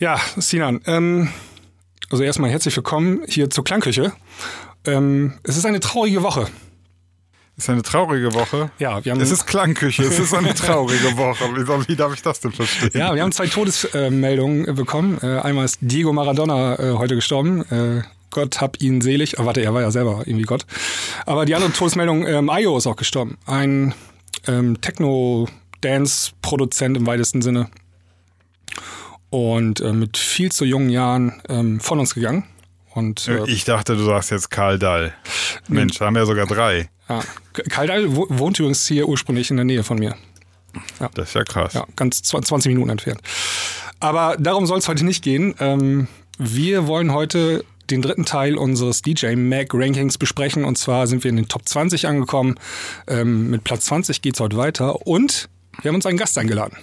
Ja, Sinan, ähm, also erstmal herzlich willkommen hier zur Klangküche. Ähm, es ist eine traurige Woche. Es ist eine traurige Woche. Ja, wir haben. Es ist Klangküche, es ist eine traurige Woche. Wie, wie, darf ich das denn verstehen? Ja, wir haben zwei Todesmeldungen äh, bekommen. Äh, einmal ist Diego Maradona äh, heute gestorben. Äh, Gott hab ihn selig. Oh, warte, er war ja selber irgendwie Gott. Aber die andere Todesmeldung, ähm, Ayo ist auch gestorben. Ein ähm, Techno-Dance-Produzent im weitesten Sinne. Und äh, mit viel zu jungen Jahren ähm, von uns gegangen. Und, äh, ich dachte, du sagst jetzt Karl Dall. Mensch, da haben wir ja sogar drei. Ja. Karl Dall wohnt übrigens hier ursprünglich in der Nähe von mir. Ja. Das ist ja krass. Ja, ganz 20 Minuten entfernt. Aber darum soll es heute nicht gehen. Ähm, wir wollen heute den dritten Teil unseres DJ Mag Rankings besprechen. Und zwar sind wir in den Top 20 angekommen. Ähm, mit Platz 20 geht es heute weiter. Und wir haben uns einen Gast eingeladen.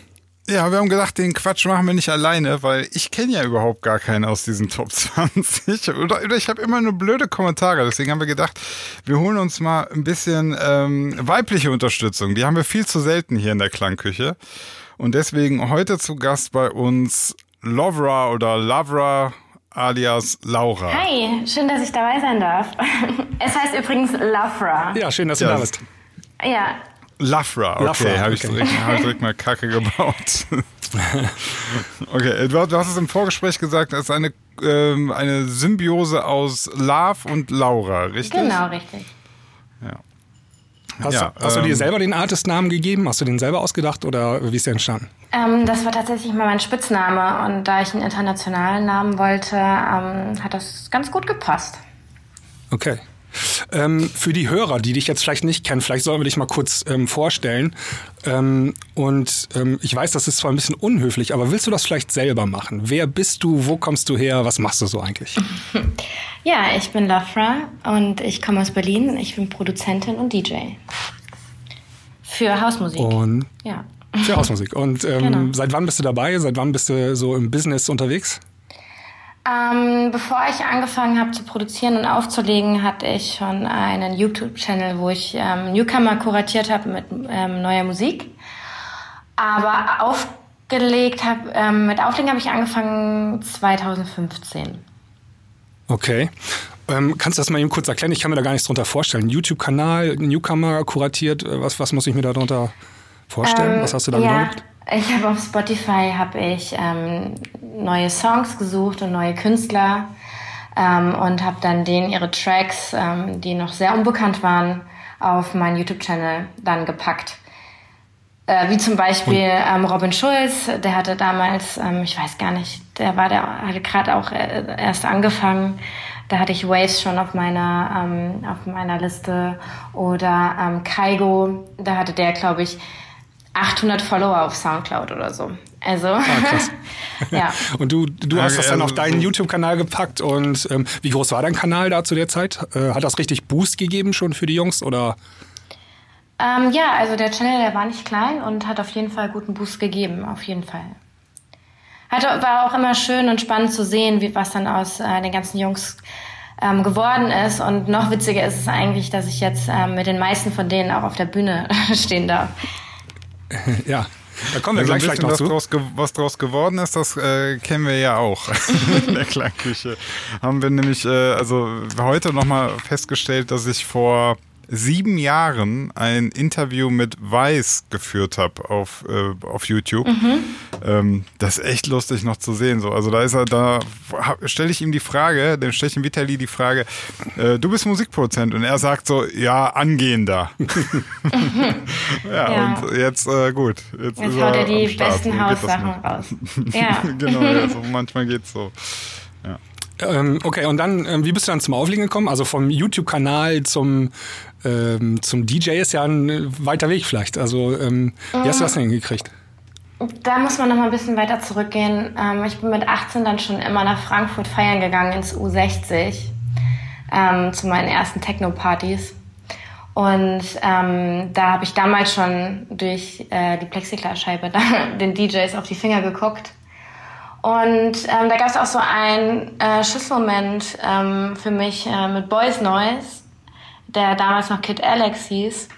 Ja, wir haben gedacht, den Quatsch machen wir nicht alleine, weil ich kenne ja überhaupt gar keinen aus diesen Top 20. Oder, oder ich habe immer nur blöde Kommentare. Deswegen haben wir gedacht, wir holen uns mal ein bisschen ähm, weibliche Unterstützung. Die haben wir viel zu selten hier in der Klangküche. Und deswegen heute zu Gast bei uns Lovra oder Lavra alias Laura. Hi, schön, dass ich dabei sein darf. Es heißt übrigens Lavra. Ja, schön, dass du Ja, da bist. Ja, Lafra, okay, habe ich, okay. direkt- hab ich direkt mal Kacke gebaut. okay, du, du hast es im Vorgespräch gesagt, es ist eine, ähm, eine Symbiose aus Love und Laura, richtig? genau, richtig. Ja. Hast, Ja, hast du dir ähm, selber den Artist-Namen gegeben? Hast du den selber ausgedacht oder wie ist der entstanden? Ähm, das war tatsächlich mal mein Spitzname und da ich einen internationalen Namen wollte, ähm, hat das ganz gut gepasst. Okay. Ähm, für die Hörer, die dich jetzt vielleicht nicht kennen, vielleicht sollen wir dich mal kurz ähm, vorstellen. Ähm, und ähm, ich weiß, das ist zwar ein bisschen unhöflich, aber willst du das vielleicht selber machen? Wer bist du? Wo kommst du her? Was machst du so eigentlich? Ja, ich bin Lafra und ich komme aus Berlin. Ich bin Produzentin und DJ. Für Hausmusik. Und Ja. für Hausmusik. Und ähm, Genau. seit wann bist du dabei? Seit wann bist du so im Business unterwegs? Ähm, bevor ich angefangen habe zu produzieren und aufzulegen, hatte ich schon einen YouTube-Channel, wo ich ähm, Newcomer kuratiert habe mit ähm, neuer Musik. Aber aufgelegt habe, ähm, mit Auflegen habe ich angefangen 2015. Okay. Ähm, kannst du das mal eben kurz erklären? Ich kann mir da gar nichts drunter vorstellen. YouTube-Kanal, Newcomer kuratiert. äh, Was, was muss ich mir da drunter vorstellen? Ähm, was hast du da ja, genau? Ich habe auf Spotify habe ich ähm, neue Songs gesucht und neue Künstler ähm, und habe dann denen ihre Tracks, ähm, die noch sehr unbekannt waren, auf meinen YouTube-Channel dann gepackt. Äh, wie zum Beispiel ähm, Robin Schulz, der hatte damals, ähm, ich weiß gar nicht, der war der hatte gerade auch äh, erst angefangen. Da hatte ich Waves schon auf meiner ähm, auf meiner Liste oder ähm, Kaigo, da hatte der glaube ich 800 Follower auf Soundcloud oder so. Also krass. ja. Und du, du hast das dann also auf deinen so- YouTube-Kanal gepackt und ähm, wie groß war dein Kanal da zu der Zeit? Äh, hat das richtig Boost gegeben schon für die Jungs oder? Ähm, ja, also der Channel, der war nicht klein und hat auf jeden Fall guten Boost gegeben, auf jeden Fall. Hat, war auch immer schön und spannend zu sehen, wie, was dann aus äh, den ganzen Jungs ähm, geworden ist. Und noch witziger ist es eigentlich, dass ich jetzt ähm, mit den meisten von denen auch auf der Bühne stehen darf. Ja, da kommen wir Also gleich vielleicht noch was zu. draus, was draus geworden ist, das äh, kennen wir ja auch in der Klangküche. Haben wir nämlich äh, also heute nochmal festgestellt, dass ich vor sieben Jahren ein Interview mit Weiß geführt habe auf, äh, auf YouTube. Ähm, das ist echt lustig noch zu sehen. So. Also da ist er, da stelle ich ihm die Frage, dem stelle ich dem Vitali die Frage, äh, du bist Musikproduzent und er sagt so, ja, angehender. ja, Ja. und jetzt äh, gut. Jetzt, Jetzt haut er die besten Haussachen raus. Ja. genau, ja, so, manchmal geht's so. Ähm, okay, und dann, ähm, wie bist du dann zum Auflegen gekommen? Also vom YouTube-Kanal zum, ähm, zum DJ ist ja ein äh, weiter Weg vielleicht. Also ähm, wie hast du das denn hingekriegt? Da muss man noch mal ein bisschen weiter zurückgehen. Ähm, ich bin mit 18 dann schon immer nach Frankfurt feiern gegangen ins U60 ähm, zu meinen ersten Techno-Partys. Und ähm, da habe ich damals schon durch äh, die Plexiglasscheibe den DJs auf die Finger geguckt. Und ähm, da gab es auch so einen äh, Schlüsselmoment ähm, für mich äh, mit Boys Noise, der damals noch Kid Alex hieß.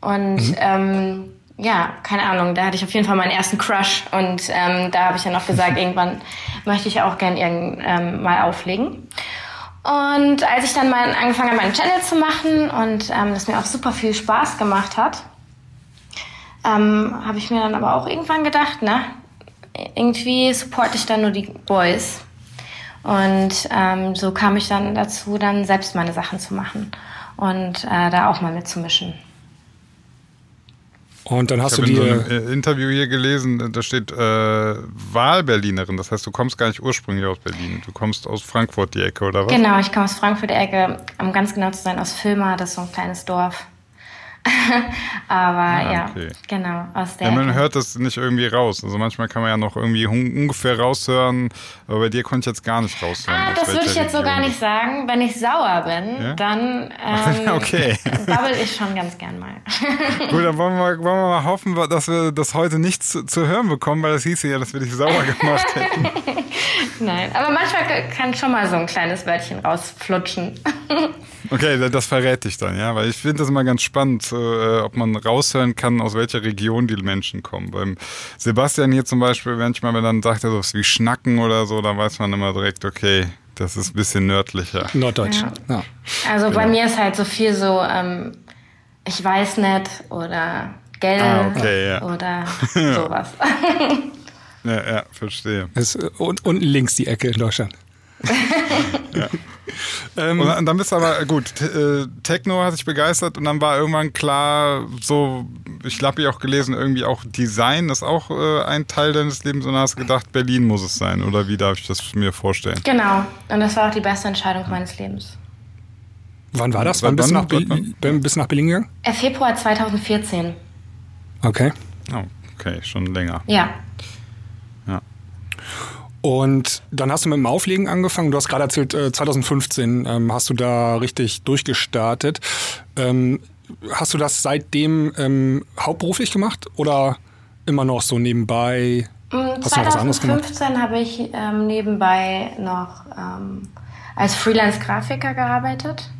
Und ähm, ja, keine Ahnung, da hatte ich auf jeden Fall meinen ersten Crush. Und ähm, da habe ich dann auch gesagt, irgendwann möchte ich auch gern irgend, ähm, mal auflegen. Und als ich dann mal angefangen habe, meinen Channel zu machen und ähm, das mir auch super viel Spaß gemacht hat, ähm, habe ich mir dann aber auch irgendwann gedacht, ne, irgendwie supporte ich dann nur die Boys. Und ähm, so kam ich dann dazu, dann selbst meine Sachen zu machen und äh, da auch mal mitzumischen. Und dann hast ich du dir. in so einem Interview hier gelesen, da steht äh, Wahlberlinerin. Das heißt, du kommst gar nicht ursprünglich aus Berlin. Du kommst aus Frankfurt die Ecke, oder was? Genau, ich komme aus Frankfurt die Ecke. Um ganz genau zu sein, aus Filma, das ist so ein kleines Dorf. Aber ah, ja, okay. genau, aus der. Ja, man Ecke. hört das nicht irgendwie raus. Also manchmal kann man ja noch irgendwie ungefähr raushören, aber bei dir konnte ich jetzt gar nicht raushören. Ah, das würde ich jetzt so gar nicht sagen. Wenn ich sauer bin, ja? dann ähm, okay. babbel ich schon ganz gern mal. Gut, dann wollen wir, wollen wir mal hoffen, dass wir das heute nicht zu, zu hören bekommen, weil das hieß ja, dass wir dich sauer gemacht hätten. Nein, aber manchmal kann schon mal so ein kleines Wörtchen rausflutschen. Okay, das verrät dich dann, ja, weil ich finde das immer ganz spannend äh, ob man raushören kann, aus welcher Region die Menschen kommen. Beim Sebastian hier zum Beispiel, manchmal, wenn dann sagt er so wie Schnacken oder so, dann weiß man immer direkt, okay, das ist ein bisschen nördlicher. Norddeutsch. Ja. Ja. Also genau. bei mir ist halt so viel so, ähm, ich weiß nicht oder Geld ah, okay, ja. oder sowas. ja, ja, verstehe. Ist und, unten links die Ecke in Deutschland. ja. Ähm, und dann bist du aber, gut, äh, Techno hat sich begeistert und dann war irgendwann klar, so, ich habe ja auch gelesen, irgendwie auch Design ist auch äh, ein Teil deines Lebens und dann hast du gedacht, Berlin muss es sein oder wie darf ich das mir vorstellen? Genau, und das war auch die beste Entscheidung meines Lebens. Wann war das? Wann, bist, du nach Berlin, bist du nach Berlin gegangen? Äh, Februar 2014. Okay. Oh, okay, schon länger. Ja. Und dann hast du mit dem Auflegen angefangen. Du hast gerade erzählt, 2015 ähm, hast du da richtig durchgestartet. Ähm, hast du das seitdem ähm, hauptberuflich gemacht oder immer noch so nebenbei? Hast 2015 habe ich ähm, nebenbei noch ähm, als Freelance-Grafiker gearbeitet.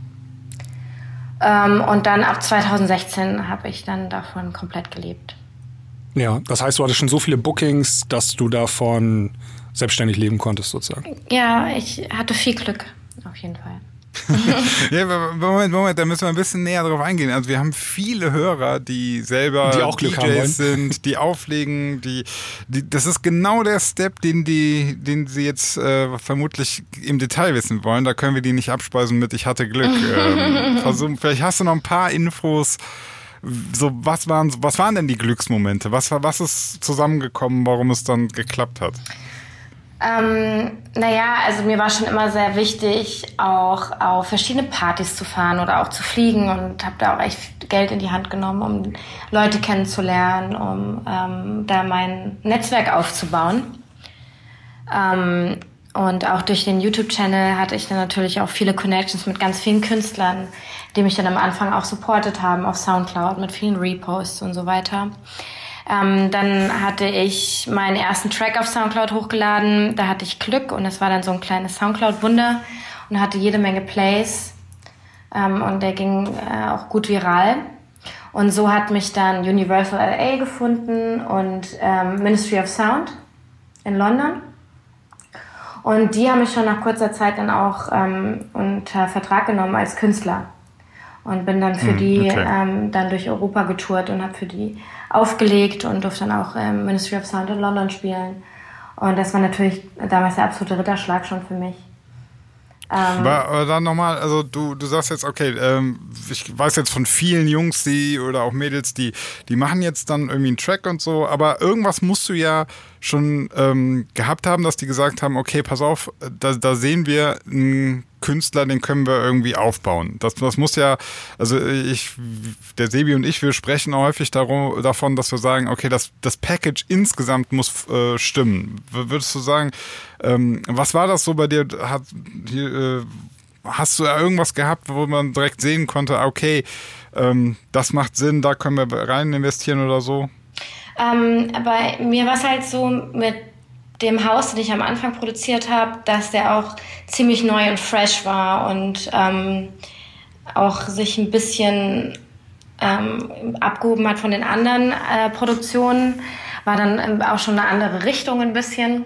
Ähm, und dann ab 2016 habe ich dann davon komplett gelebt. Ja, das heißt, du hattest schon so viele Bookings, dass du davon selbstständig leben konntest, sozusagen. Ja, ich hatte viel Glück, auf jeden Fall. ja, Moment, Moment, da müssen wir ein bisschen näher drauf eingehen. Also wir haben viele Hörer, die selber die auch Glück DJs sind, die auflegen, die, die, das ist genau der Step, den die, den sie jetzt äh, vermutlich im Detail wissen wollen. Da können wir die nicht abspeisen mit Ich hatte Glück. ähm, versuch, vielleicht hast du noch ein paar Infos. So, was waren, was waren denn die Glücksmomente? Was, was ist zusammengekommen, warum es dann geklappt hat? Ähm, naja, also mir war schon immer sehr wichtig, auch auf verschiedene Partys zu fahren oder auch zu fliegen und habe da auch echt Geld in die Hand genommen, um Leute kennenzulernen, um ähm, da mein Netzwerk aufzubauen. Ähm, und auch durch den YouTube-Channel hatte ich dann natürlich auch viele Connections mit ganz vielen Künstlern, die mich dann am Anfang auch supportet haben auf Soundcloud mit vielen Reposts und so weiter. Ähm, dann hatte ich meinen ersten Track auf Soundcloud hochgeladen. Da hatte ich Glück und das war dann so ein kleines Soundcloud-Wunder und hatte jede Menge Plays. Ähm, und der ging äh, auch gut viral. Und so hat mich dann Universal LA gefunden und ähm, Ministry of Sound in London. Und die haben mich schon nach kurzer Zeit dann auch ähm, unter Vertrag genommen als Künstler. Und bin dann für hm, die okay. ähm, dann durch Europa getourt und habe für die aufgelegt und durfte dann auch ähm, Ministry of Sound in London spielen. Und das war natürlich damals der absolute Ritterschlag schon für mich. Ähm, aber dann nochmal, also du, du sagst jetzt, okay, ähm, ich weiß jetzt von vielen Jungs, die oder auch Mädels, die, die machen jetzt dann irgendwie einen Track und so, aber irgendwas musst du ja schon ähm, gehabt haben, dass die gesagt haben, okay, pass auf, da, da sehen wir einen Künstler, den können wir irgendwie aufbauen. Das, das muss ja, also ich, der Sebi und ich, wir sprechen häufig darum, davon, dass wir sagen, okay, das, das Package insgesamt muss äh, stimmen. Würdest du sagen, ähm, was war das so bei dir? Hat, hier, äh, hast du irgendwas gehabt, wo man direkt sehen konnte, okay, ähm, das macht Sinn, da können wir rein investieren oder so? Ähm, bei mir war es halt so mit dem Haus, den ich am Anfang produziert habe, dass der auch ziemlich neu und fresh war und ähm, auch sich ein bisschen ähm, abgehoben hat von den anderen äh, Produktionen, war dann ähm, auch schon eine andere Richtung ein bisschen.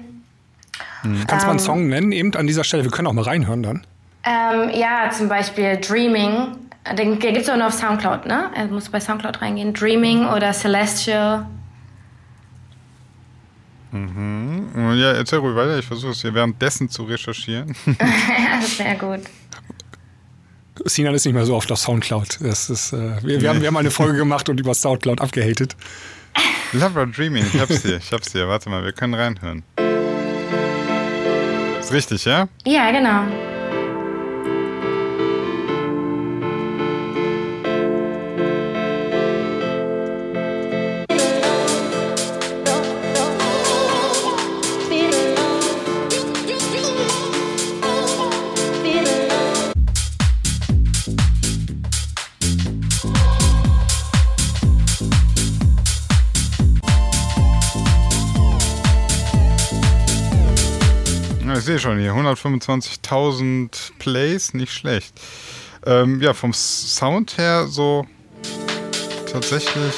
Mhm. Kannst du mal einen Song nennen, eben an dieser Stelle? Wir können auch mal reinhören dann. Ähm, ja, zum Beispiel Dreaming. Den, den gibt es auch nur auf Soundcloud, ne? Er muss bei Soundcloud reingehen. Dreaming oder Celestial. Mhm. Ja, erzähl ruhig weiter. Ich versuche es hier währenddessen zu recherchieren. ja, sehr gut. Sinan ist nicht mehr so oft auf Soundcloud. Das ist, äh, wir, wir, haben, wir haben eine Folge gemacht und über Soundcloud abgehatet. Lover Dreaming, ich hab's hier, ich hab's hier. Warte mal, wir können reinhören. Ist richtig, ja? Ja, genau. Sehe schon hier, 125.000 Plays, nicht schlecht. Ähm, ja, vom Sound her so tatsächlich.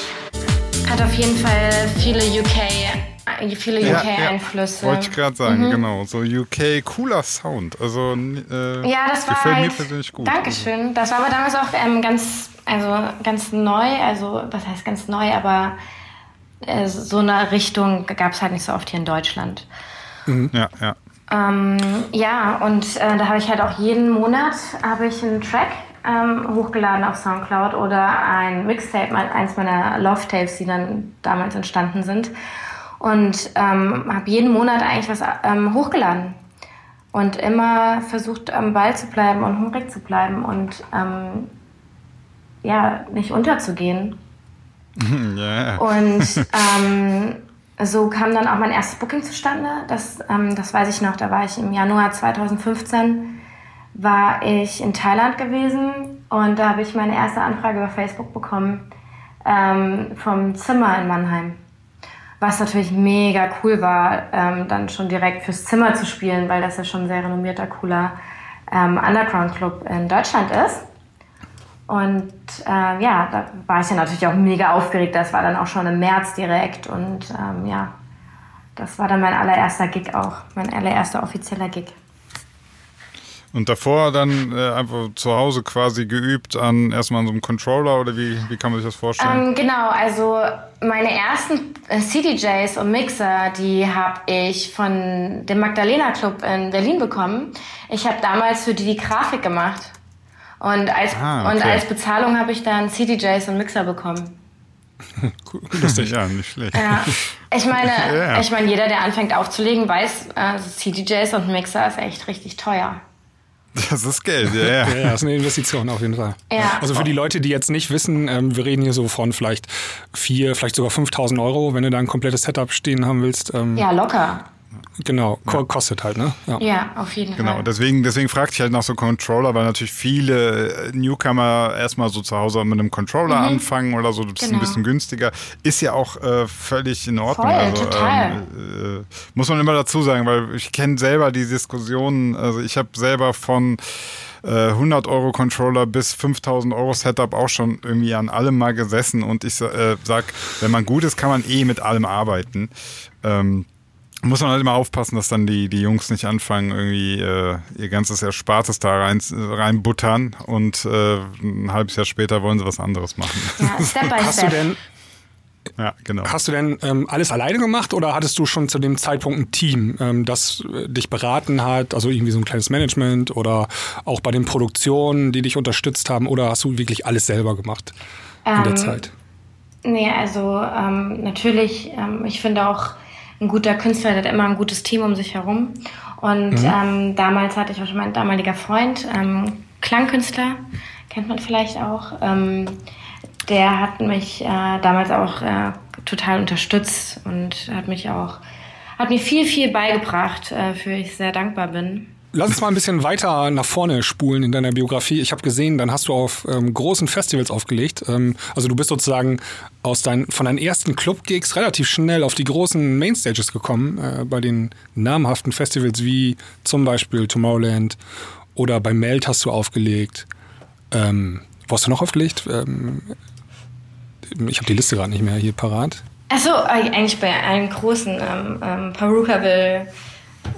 Hat auf jeden Fall viele UK, viele UK-Einflüsse. Ja, Wollte ich gerade sagen, mhm. genau. So UK, cooler Sound. Also äh, ja, das war gefällt halt, mir persönlich gut. Dankeschön. Das war aber damals auch ähm, ganz, also ganz neu. Also was heißt ganz neu, aber äh, so eine Richtung gab es halt nicht so oft hier in Deutschland. Mhm. Ja, ja. Ähm, ja, und äh, da habe ich halt auch jeden Monat habe ich einen Track ähm, hochgeladen auf Soundcloud oder ein Mixtape, eins meiner Love-Tapes, die dann damals entstanden sind. Und ähm, habe jeden Monat eigentlich was ähm, hochgeladen. Und immer versucht, am Ball zu bleiben und hungrig zu bleiben und ähm, ja, nicht unterzugehen. Yeah. Und ähm, so kam dann auch mein erstes Booking zustande. Das, ähm, das weiß ich noch. Da war ich im Januar 2015 war ich in Thailand gewesen und da habe ich meine erste Anfrage über Facebook bekommen ähm, vom Zimmer in Mannheim. Was natürlich mega cool war, ähm, dann schon direkt fürs Zimmer zu spielen, weil das ja schon ein sehr renommierter, cooler ähm, Underground-Club in Deutschland ist. Und äh, ja, da war ich ja natürlich auch mega aufgeregt. Das war dann auch schon im März direkt. Und ähm, ja, das war dann mein allererster Gig auch. Mein allererster offizieller Gig. Und davor dann äh, einfach zu Hause quasi geübt an erstmal an so einem Controller oder wie, wie kann man sich das vorstellen? Ähm, genau, also meine ersten äh, CDJs und Mixer, die habe ich von dem Magdalena Club in Berlin bekommen. Ich habe damals für die die Grafik gemacht. Und als, ah, okay. und als Bezahlung habe ich dann CDJs und Mixer bekommen. Lustig, ja, nicht schlecht. Ja. Ich meine, ja. ich meine, jeder, der anfängt aufzulegen, weiß, also CDJs und Mixer ist echt richtig teuer. Das ist Geld, ja, ja. ja, das ist eine Investition auf jeden Fall. Ja. Also für die Leute, die jetzt nicht wissen, ähm, wir reden hier so von vielleicht vier, vielleicht sogar 5000 Euro, wenn du da ein komplettes Setup stehen haben willst. Ähm, ja, locker. Genau, ja. kostet halt, ne? Ja, ja auf jeden genau. Fall. Genau, deswegen, deswegen fragte ich halt nach so Controller, weil natürlich viele äh, Newcomer erstmal so zu Hause mit einem Controller mhm. anfangen oder so, das genau. ist ein genau. bisschen günstiger. Ist ja auch äh, völlig in Ordnung. Voll, also, total. Ähm, äh, muss man immer dazu sagen, weil ich kenne selber die Diskussionen, also ich habe selber von 100 äh, Euro Controller bis 5000 Euro Setup auch schon irgendwie an allem mal gesessen und ich äh, sag, wenn man gut ist, kann man eh mit allem arbeiten. Ähm, muss man halt immer aufpassen, dass dann die, die Jungs nicht anfangen, irgendwie äh, ihr ganzes Erspartes da rein, reinbuttern und äh, ein halbes Jahr später wollen sie was anderes machen. Ja, step by Hast step. du denn ja, genau. Hast du denn ähm, alles alleine gemacht oder hattest du schon zu dem Zeitpunkt ein Team, ähm, das äh, dich beraten hat, also irgendwie so ein kleines Management oder auch bei den Produktionen, die dich unterstützt haben oder hast du wirklich alles selber gemacht in ähm, der Zeit? Nee, also ähm, natürlich, ähm, ich finde auch, ein guter Künstler der hat immer ein gutes Team um sich herum. Und mhm. ähm, damals hatte ich auch schon mein damaliger Freund, ähm, Klangkünstler, kennt man vielleicht auch. Ähm, der hat mich äh, damals auch äh, total unterstützt und hat mich auch, hat mir viel, viel beigebracht, äh, für ich sehr dankbar bin. Lass uns mal ein bisschen weiter nach vorne spulen in deiner Biografie. Ich habe gesehen, dann hast du auf ähm, großen Festivals aufgelegt. Ähm, also du bist sozusagen aus dein, von deinen ersten Club-Gigs relativ schnell auf die großen Mainstages gekommen, äh, bei den namhaften Festivals wie zum Beispiel Tomorrowland oder bei Melt hast du aufgelegt. Ähm, wo hast du noch aufgelegt? Ähm, ich habe die Liste gerade nicht mehr hier parat. Achso, eigentlich bei allen großen. Ähm, ähm, Perukaville,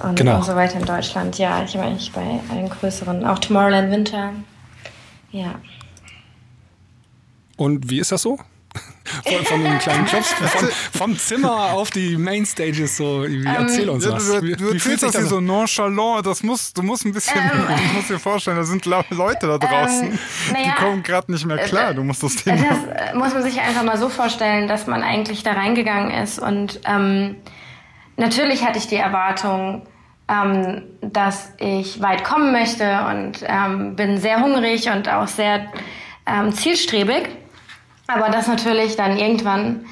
und, genau. und so weiter in Deutschland. Ja, ich war eigentlich bei allen größeren, auch Tomorrowland Winter. Ja. Und wie ist das so? von, von den kleinen Jobs, von, vom Zimmer auf die Mainstages, so, wie, ähm, erzähl uns was. Du, du, du erzählst das hier so nonchalant, das muss, du musst ein bisschen, ähm, du musst dir vorstellen, da sind Leute da draußen, ähm, naja, die kommen gerade nicht mehr klar, äh, du musst das Thema... Das äh, muss man sich einfach mal so vorstellen, dass man eigentlich da reingegangen ist und ähm, natürlich hatte ich die Erwartung, ähm, dass ich weit kommen möchte und ähm, bin sehr hungrig und auch sehr ähm, zielstrebig. Aber das natürlich dann irgendwann,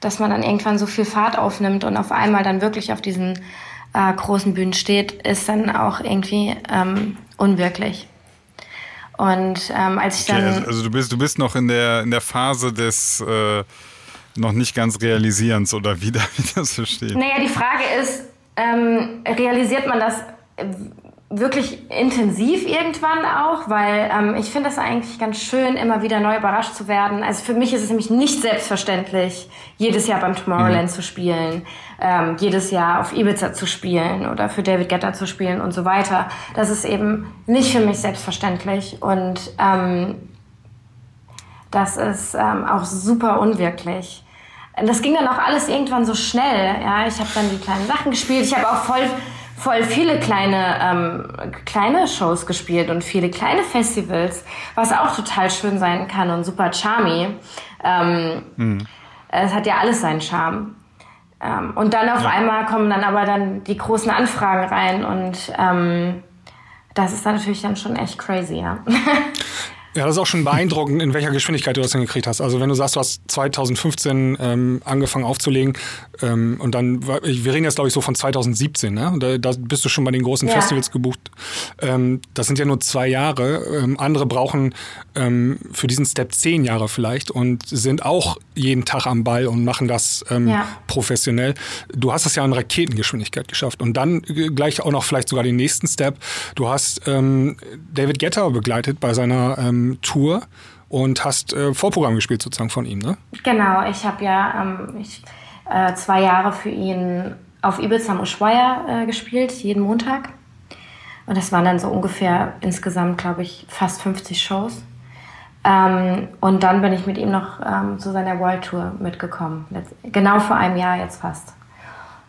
dass man dann irgendwann so viel Fahrt aufnimmt und auf einmal dann wirklich auf diesen äh, großen Bühnen steht, ist dann auch irgendwie ähm, unwirklich. Und ähm, als ich dann. Okay, also, also, du bist, du bist noch in der, in der Phase des äh, noch nicht ganz Realisierens oder wie darf ich das verstehen? Naja, die Frage ist, ähm, realisiert man das wirklich intensiv irgendwann auch, weil ähm, ich finde das eigentlich ganz schön, immer wieder neu überrascht zu werden. Also für mich ist es nämlich nicht selbstverständlich, jedes Jahr beim Tomorrowland mhm. zu spielen, ähm, jedes Jahr auf Ibiza zu spielen oder für David Guetta zu spielen und so weiter. Das ist eben nicht für mich selbstverständlich und ähm, das ist ähm, auch super unwirklich. Das ging dann auch alles irgendwann so schnell. Ja, ich habe dann die kleinen Sachen gespielt. Ich habe auch voll voll viele kleine, ähm, kleine Shows gespielt und viele kleine Festivals, was auch total schön sein kann und super charmy. Ähm, mhm. Es hat ja alles seinen Charme. Ähm, und dann auf ja. einmal kommen dann aber dann die großen Anfragen rein und ähm, das ist dann natürlich dann schon echt crazy, ja. Ja, das ist auch schon beeindruckend, in welcher Geschwindigkeit du das hingekriegt hast. Also wenn du sagst, du hast 2015 ähm, angefangen aufzulegen ähm, und dann, wir reden jetzt glaube ich so von 2017, ne? Da, da, bist du schon bei den großen ja. Festivals gebucht. Ähm, das sind ja nur zwei Jahre. Ähm, andere brauchen ähm, für diesen Step zehn Jahre vielleicht und sind auch jeden Tag am Ball und machen das ähm, ja. professionell. Du hast das ja in Raketengeschwindigkeit geschafft und dann gleich auch noch vielleicht sogar den nächsten Step. Du hast David Guetta begleitet bei seiner Tour und hast äh, Vorprogramm gespielt sozusagen von ihm, ne? Genau, ich habe ja ähm, ich, äh, zwei Jahre für ihn auf Ibiza am Ushuaia äh, gespielt, jeden Montag. Und das waren dann so ungefähr insgesamt, glaube ich, fast 50 Shows. Ähm, und dann bin ich mit ihm noch ähm, zu seiner World Tour mitgekommen. Genau vor einem Jahr jetzt fast.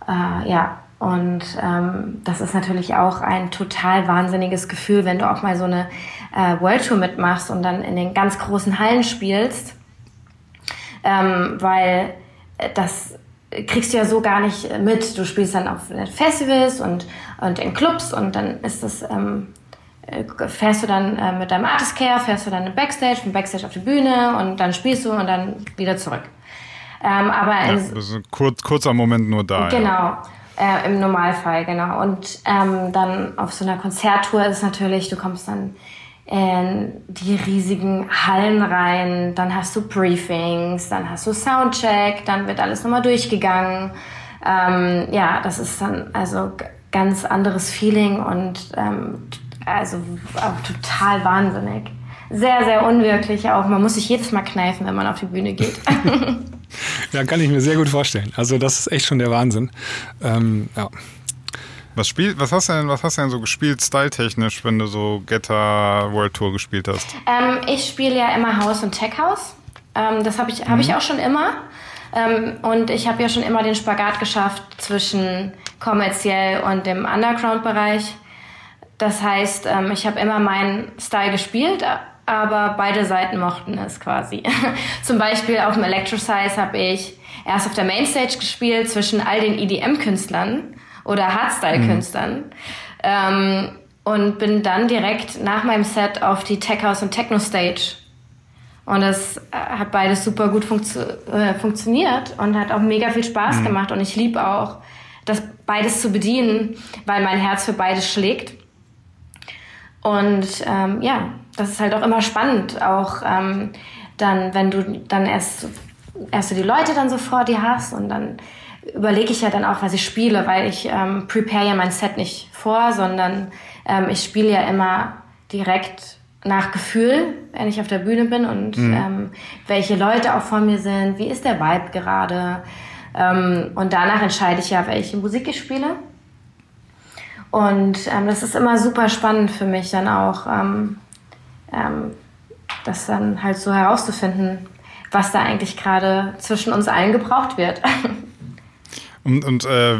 Äh, ja, und ähm, das ist natürlich auch ein total wahnsinniges Gefühl, wenn du auch mal so eine äh, World Tour mitmachst und dann in den ganz großen Hallen spielst, ähm, weil äh, das kriegst du ja so gar nicht mit. Du spielst dann auf Festivals und, und in Clubs und dann ist das, ähm, äh, fährst du dann äh, mit deinem Artist Care, fährst du dann im Backstage, vom Backstage auf die Bühne und dann spielst du und dann wieder zurück. Ähm, aber ja, das ist ein kurz, kurzer Moment nur da. Genau. Ja. Äh, Im Normalfall, genau. Und ähm, dann auf so einer Konzerttour ist natürlich, du kommst dann in die riesigen Hallen rein, dann hast du Briefings, dann hast du Soundcheck, dann wird alles nochmal durchgegangen. Ähm, ja, das ist dann also ganz anderes Feeling und ähm, also auch total wahnsinnig. Sehr, sehr unwirklich auch. Man muss sich jedes Mal kneifen, wenn man auf die Bühne geht. ja, kann ich mir sehr gut vorstellen. Also das ist echt schon der Wahnsinn. Ähm, ja. Was, spiel, was, hast du denn, was hast du denn so gespielt, styletechnisch, wenn du so Getter World Tour gespielt hast? Ähm, ich spiele ja immer House und Tech House. Ähm, das habe ich, hab ich mhm. auch schon immer. Ähm, und ich habe ja schon immer den Spagat geschafft zwischen kommerziell und dem Underground-Bereich. Das heißt, ähm, ich habe immer meinen Style gespielt, aber beide Seiten mochten es quasi. Zum Beispiel auf dem Electrosize habe ich erst auf der Mainstage gespielt zwischen all den EDM-Künstlern oder Hardstyle-Künstlern mhm. ähm, und bin dann direkt nach meinem Set auf die Tech House und Techno Stage. Und das äh, hat beides super gut funktio äh, funktioniert und hat auch mega viel Spaß mhm. gemacht. Und ich liebe auch, das beides zu bedienen, weil mein Herz für beides schlägt. Und ähm, ja, das ist halt auch immer spannend, auch ähm, dann, wenn du dann erst, erst so die Leute dann so vor dir hast und dann überlege ich ja dann auch, was ich spiele, weil ich ähm, prepare ja mein Set nicht vor, sondern ähm, ich spiele ja immer direkt nach Gefühl, wenn ich auf der Bühne bin und mhm. ähm, welche Leute auch vor mir sind, wie ist der Vibe gerade. Ähm, und danach entscheide ich ja, welche Musik ich spiele. Und ähm, das ist immer super spannend für mich dann auch, ähm, ähm, das dann halt so herauszufinden, was da eigentlich gerade zwischen uns allen gebraucht wird. Und, und äh,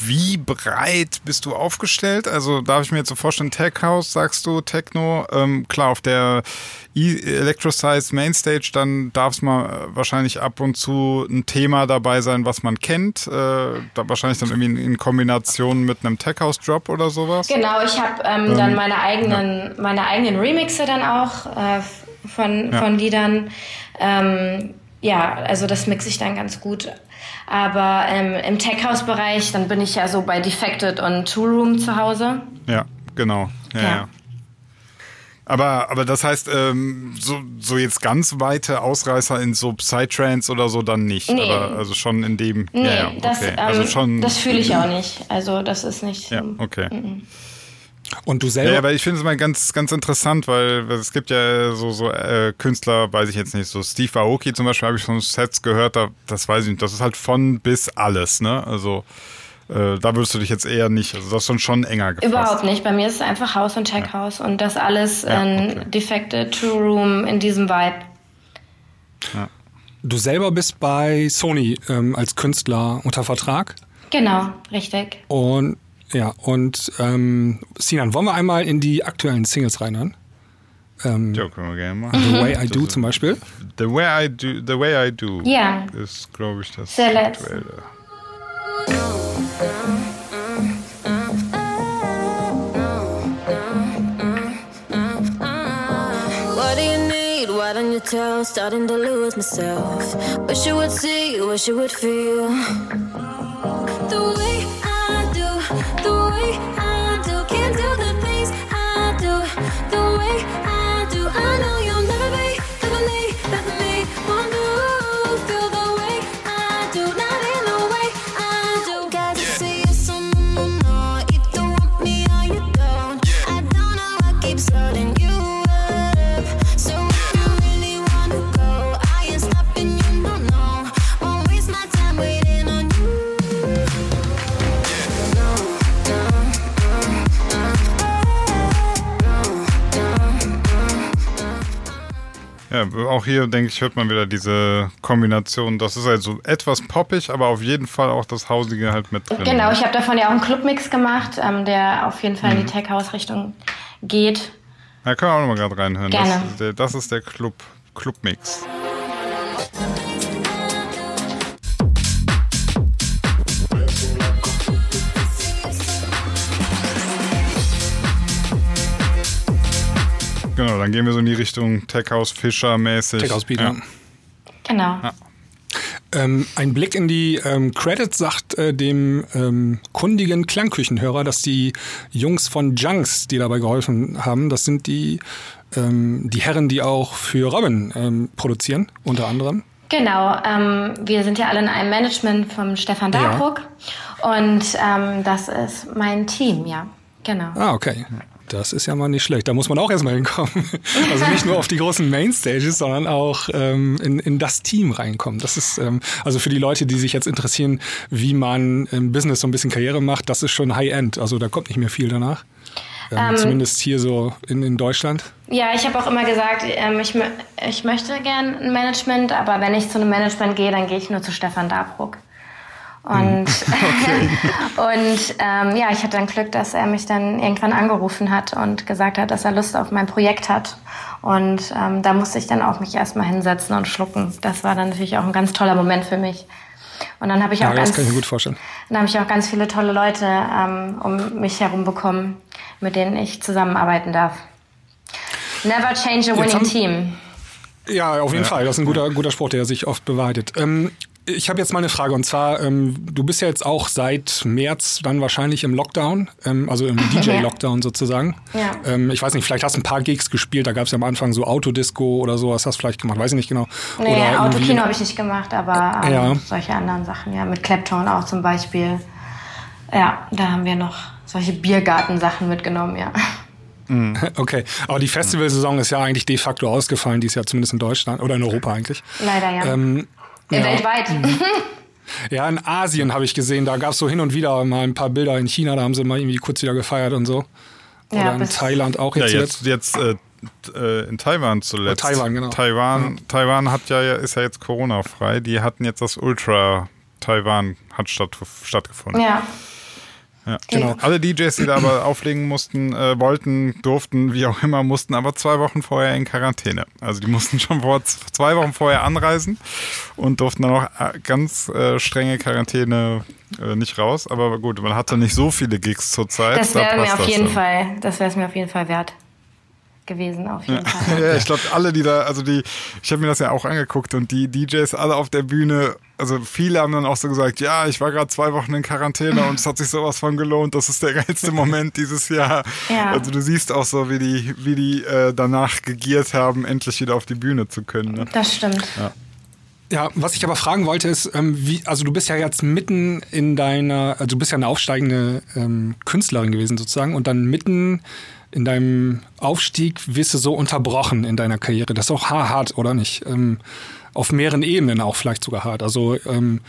wie breit bist du aufgestellt? Also darf ich mir jetzt so vorstellen, Tech House, sagst du, Techno, ähm, klar, auf der e Electrosize Mainstage, dann darf es mal äh, wahrscheinlich ab und zu ein Thema dabei sein, was man kennt. Äh, da wahrscheinlich dann irgendwie in, in, Kombination mit einem Tech House Drop oder sowas. Genau, ich habe ähm, ähm, dann meine eigenen, ja. meine eigenen Remixe dann auch äh, von, ja. von Liedern. Ähm, ja, also das mixe ich dann ganz gut. Aber ähm, im Tech-House-Bereich, dann bin ich ja so bei Defected und Two Room zu Hause. Ja, genau. Ja, ja. ja. Aber, aber das heißt, ähm, so, so jetzt ganz weite Ausreißer in so Psytrance oder so dann nicht. Nee. Aber also schon in dem. Nee, ja, ja, okay. das, ähm, also schon, das fühle ich auch nicht. Also das ist nicht. Ja, okay. Mm -mm. Und du selber? Ja, aber ich finde es mal ganz, ganz interessant, weil es gibt ja so, so äh, Künstler, weiß ich jetzt nicht, so Steve Aoki zum Beispiel habe ich von Sets gehört, da, das weiß ich nicht, das ist halt von bis alles, ne? Also äh, da würdest du dich jetzt eher nicht, also das ist schon, schon enger gefasst. Überhaupt nicht, bei mir ist es einfach Haus und Tech House ja. und das alles ja, in okay. defekte True Room in diesem Vibe. Ja. Du selber bist bei Sony ähm, als Künstler unter Vertrag? Genau, richtig. Und ja, und ähm, Sinan, wollen wir einmal in die aktuellen Singles reinhören? Ähm, ja, können wir gerne machen. The Way I Do zum Beispiel. The Way I Do, The Way I Do ja. ist, glaube ich, das Sehr aktuelle. What on your toes, starting to lose myself. Wish you would see, wish you would feel. The way I Ja, auch hier, denke ich, hört man wieder diese Kombination. Das ist also etwas poppig, aber auf jeden Fall auch das Hausige halt mit drin. Genau, ich habe davon ja auch einen Clubmix gemacht, ähm, der auf jeden Fall mhm. in die mhm. Tech-House-Richtung geht. Ja, können wir auch nochmal gerade reinhören. Gerne. Das, ist der, das ist der Club, Clubmix. Genau, dann gehen wir so in die Richtung Tech House Fischer mäßig. Tech House Beat, ja. Genau. Ja. Ähm, ein Blick in die ähm, Credits sagt äh, dem ähm, kundigen Klangküchenhörer, dass die Jungs von Junks, die dabei geholfen haben, das sind die, ähm, die Herren, die auch für Robin ähm, produzieren, unter anderem. Genau, ähm, wir sind ja alle in einem Management vom Stefan Darbruck ja. und das ist mein Team, ja, genau. Ah, okay. Das ist ja mal nicht schlecht. Da muss man auch erstmal hinkommen. Also nicht nur auf die großen Mainstages, sondern auch ähm, in, in das Team reinkommen. Das ist ähm, also für die Leute, die sich jetzt interessieren, wie man im Business so ein bisschen Karriere macht, das ist schon High-End. Also da kommt nicht mehr viel danach. Ähm, ähm, zumindest hier so in, in Deutschland. Ja, ich habe auch immer gesagt, ähm, ich, ich möchte gern ein Management, aber wenn ich zu einem Management gehe, dann gehe ich nur zu Stefan Dabruck. Und, okay. und ähm, ja, ich hatte dann Glück, dass er mich dann irgendwann angerufen hat und gesagt hat, dass er Lust auf mein Projekt hat. Und ähm, da musste ich dann auch mich erstmal hinsetzen und schlucken. Das war dann natürlich auch ein ganz toller Moment für mich. Und dann habe ich ja, auch ganz, das kann ich mir gut vorstellen. Dann habe ich auch ganz viele tolle Leute ähm, um mich herum bekommen, mit denen ich zusammenarbeiten darf. Never change a winning team. Ja, auf jeden ja. Fall. Das ist ein guter, guter Sport, der sich oft bewahrheitet. Ähm, ich habe jetzt mal eine Frage und zwar, ähm, du bist ja jetzt auch seit März dann wahrscheinlich im Lockdown, ähm, also im DJ-Lockdown sozusagen. Ja. Ähm, ich weiß nicht, vielleicht hast du ein paar Gigs gespielt, da gab es ja am Anfang so Autodisco oder sowas, hast du vielleicht gemacht, weiß ich nicht genau. Nee, oder Autokino habe ich nicht gemacht, aber ähm, ja. solche anderen Sachen, ja, mit Clapton auch zum Beispiel. Ja, da haben wir noch solche Biergartensachen mitgenommen, ja. Mhm. Okay, aber die Festivalsaison ist ja eigentlich de facto ausgefallen, die ist ja zumindest in Deutschland oder in Europa eigentlich. Leider ja. Ähm, ja. Weltweit. Mhm. Ja, in Asien habe ich gesehen, da gab es so hin und wieder mal ein paar Bilder in China, da haben sie mal irgendwie kurz wieder gefeiert und so. Oder ja, in Thailand auch jetzt. Ja, jetzt, jetzt äh, äh, in Taiwan zuletzt. Taiwan, genau. Taiwan, ja. Taiwan hat ja, ist ja jetzt Corona-frei. Die hatten jetzt das Ultra Taiwan hat statt, stattgefunden. Ja. Ja. Genau. Alle DJs, die da aber auflegen mussten, äh, wollten, durften, wie auch immer, mussten aber zwei Wochen vorher in Quarantäne. Also die mussten schon vor zwei Wochen vorher anreisen und durften dann auch äh, ganz äh, strenge Quarantäne äh, nicht raus. Aber gut, man hatte nicht so viele Gigs zurzeit. Das wäre da mir auf jeden so. Fall, das wäre es mir auf jeden Fall wert gewesen, auf jeden ja. Fall. ja, ich glaube, alle, die da, also die, ich habe mir das ja auch angeguckt und die DJs alle auf der Bühne, also viele haben dann auch so gesagt, ja, ich war gerade zwei Wochen in Quarantäne und es hat sich sowas von gelohnt, das ist der geilste Moment dieses Jahr. Ja. Also du siehst auch so, wie die, wie die äh, danach gegiert haben, endlich wieder auf die Bühne zu können. Ne? Das stimmt. Ja. Ja, was ich aber fragen wollte ist, ähm, wie, also du bist ja jetzt mitten in deiner, also du bist ja eine aufsteigende ähm, Künstlerin gewesen sozusagen und dann mitten in deinem Aufstieg wirst du so unterbrochen in deiner Karriere. Das ist auch hart, oder nicht? Ähm, auf mehreren Ebenen auch vielleicht sogar hart. Also ähm,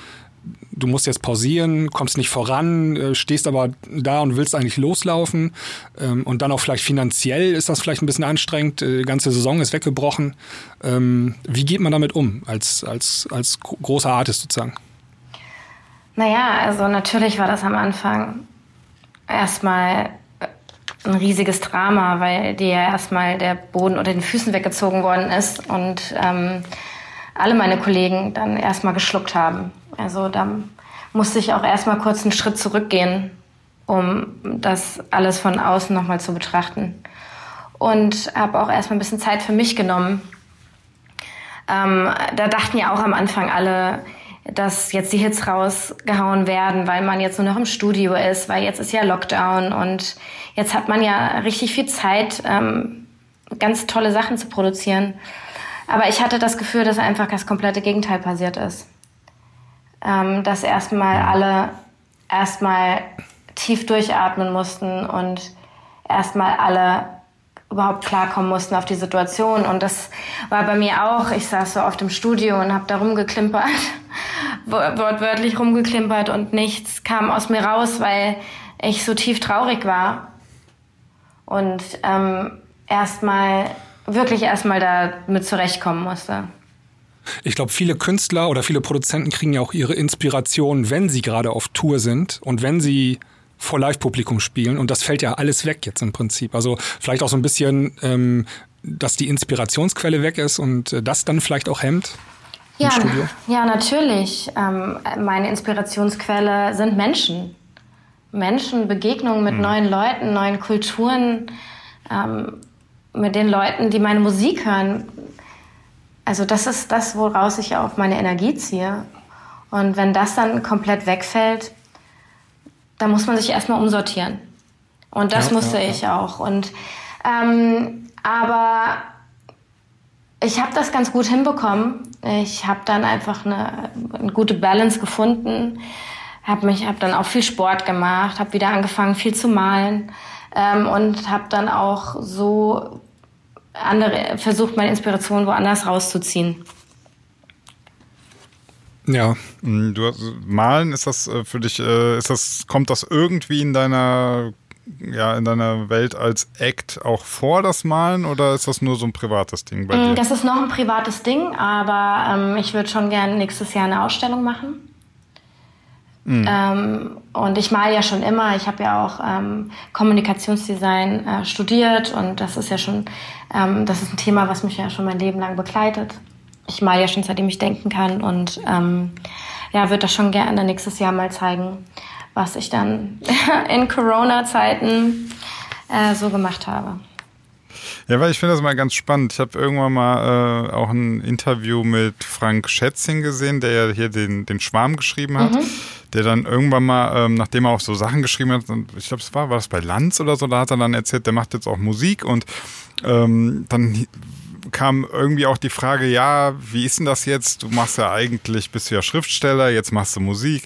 du musst jetzt pausieren, kommst nicht voran, äh, stehst aber da und willst eigentlich loslaufen. Ähm, und dann auch vielleicht finanziell ist das vielleicht ein bisschen anstrengend. Äh, die ganze Saison ist weggebrochen. Ähm, wie geht man damit um als, als, als großer Artist sozusagen? Naja, also natürlich war das am Anfang erstmal ein riesiges Drama, weil dir ja erstmal der Boden unter den Füßen weggezogen worden ist und ähm, alle meine Kollegen dann erstmal geschluckt haben. Also da musste ich auch erstmal kurz einen Schritt zurückgehen, um das alles von außen nochmal zu betrachten. Und habe auch erstmal ein bisschen Zeit für mich genommen. Ähm, da dachten ja auch am Anfang alle, dass jetzt die Hits rausgehauen werden, weil man jetzt nur noch im Studio ist, weil jetzt ist ja Lockdown und jetzt hat man ja richtig viel Zeit, ähm, ganz tolle Sachen zu produzieren. Aber ich hatte das Gefühl, dass einfach das komplette Gegenteil passiert ist. Ähm, dass erstmal alle erstmal tief durchatmen mussten und erstmal alle überhaupt klarkommen mussten auf die Situation. Und das war bei mir auch. Ich saß so oft im Studio und habe da rumgeklimpert, wortwörtlich rumgeklimpert und nichts kam aus mir raus, weil ich so tief traurig war. Und ähm, erstmal, wirklich erstmal damit zurechtkommen musste. Ich glaube, viele Künstler oder viele Produzenten kriegen ja auch ihre Inspiration, wenn sie gerade auf Tour sind und wenn sie vor Live-Publikum spielen. Und das fällt ja alles weg jetzt im Prinzip. Also vielleicht auch so ein bisschen, ähm, dass die Inspirationsquelle weg ist und äh, das dann vielleicht auch hemmt. Ja, ja, natürlich. Ähm, meine Inspirationsquelle sind Menschen. Menschen, Begegnungen mit mhm. neuen Leuten, neuen Kulturen, ähm, mit den Leuten, die meine Musik hören. Also das ist das, woraus ich auch meine Energie ziehe. Und wenn das dann komplett wegfällt, da muss man sich erstmal umsortieren. Und das ja, musste ja, ich auch. Und ähm, aber ich habe das ganz gut hinbekommen. Ich habe dann einfach eine, eine, gute Balance gefunden. Habe mich, habe dann auch viel Sport gemacht, habe wieder angefangen, viel zu malen ähm, und habe dann auch so andere versucht, meine Inspiration woanders rauszuziehen. Ja. Mm, du hast, malen ist das äh, für dich, äh, ist das, kommt das irgendwie in deiner ja, in deiner Welt als Act auch vor, das Malen, oder ist das nur so ein privates Ding bei mm, dir? Das ist noch ein privates Ding, aber ähm, ich würde schon gerne nächstes Jahr eine Ausstellung machen. Mhm. Ähm, und ich male ja schon immer. Ich habe ja auch ähm, Kommunikationsdesign äh, studiert und das ist ja schon, ähm, das ist ein Thema, was mich ja schon mein Leben lang begleitet ich mal ja schon seitdem ich denken kann und ähm, ja, würde das schon gerne nächstes Jahr mal zeigen, was ich dann in Corona-Zeiten äh, so gemacht habe. Ja, weil ich finde das mal ganz spannend. Ich habe irgendwann mal äh, auch ein Interview mit Frank Schätzing gesehen, der ja hier den, den Schwarm geschrieben hat. Mhm. Der dann irgendwann mal, ähm, nachdem er auch so Sachen geschrieben hat, ich glaube, es war, war das bei Lanz oder so, da hat er dann erzählt, der macht jetzt auch Musik und ähm, dann kam irgendwie auch die Frage, ja, wie ist denn das jetzt? Du machst ja eigentlich, bist du ja Schriftsteller, jetzt machst du Musik.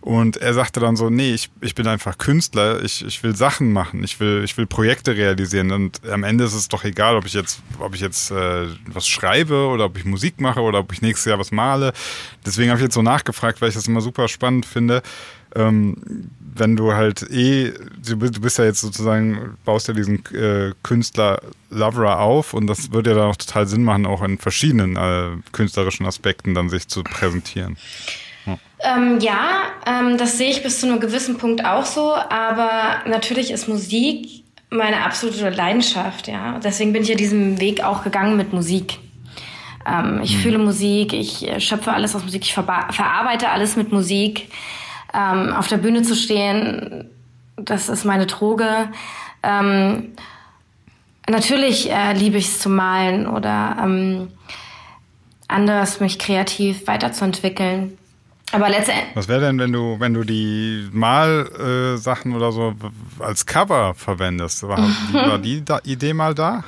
Und er sagte dann so, nee, ich, ich bin einfach Künstler, ich, ich will Sachen machen, ich will, ich will Projekte realisieren. Und am Ende ist es doch egal, ob ich jetzt, ob ich jetzt äh, was schreibe oder ob ich Musik mache oder ob ich nächstes Jahr was male. Deswegen habe ich jetzt so nachgefragt, weil ich das immer super spannend finde. Ähm, wenn du halt eh, du bist ja jetzt sozusagen, baust ja diesen äh, Künstler Loverer auf und das würde ja dann auch total Sinn machen, auch in verschiedenen äh, künstlerischen Aspekten dann sich zu präsentieren. Ja, ähm, ja ähm, das sehe ich bis zu einem gewissen Punkt auch so, aber natürlich ist Musik meine absolute Leidenschaft, ja. Deswegen bin ich ja diesen Weg auch gegangen mit Musik. Ähm, ich mhm. fühle Musik, ich äh, schöpfe alles aus Musik, ich verarbeite alles mit Musik ähm, auf der Bühne zu stehen, das ist meine Droge. Ähm, natürlich äh, liebe ich es zu malen oder ähm, anders mich kreativ weiterzuentwickeln. Aber letztendlich. Was wäre denn, wenn du, wenn du die Malsachen äh, oder so als Cover verwendest? War, war die da, Idee mal da?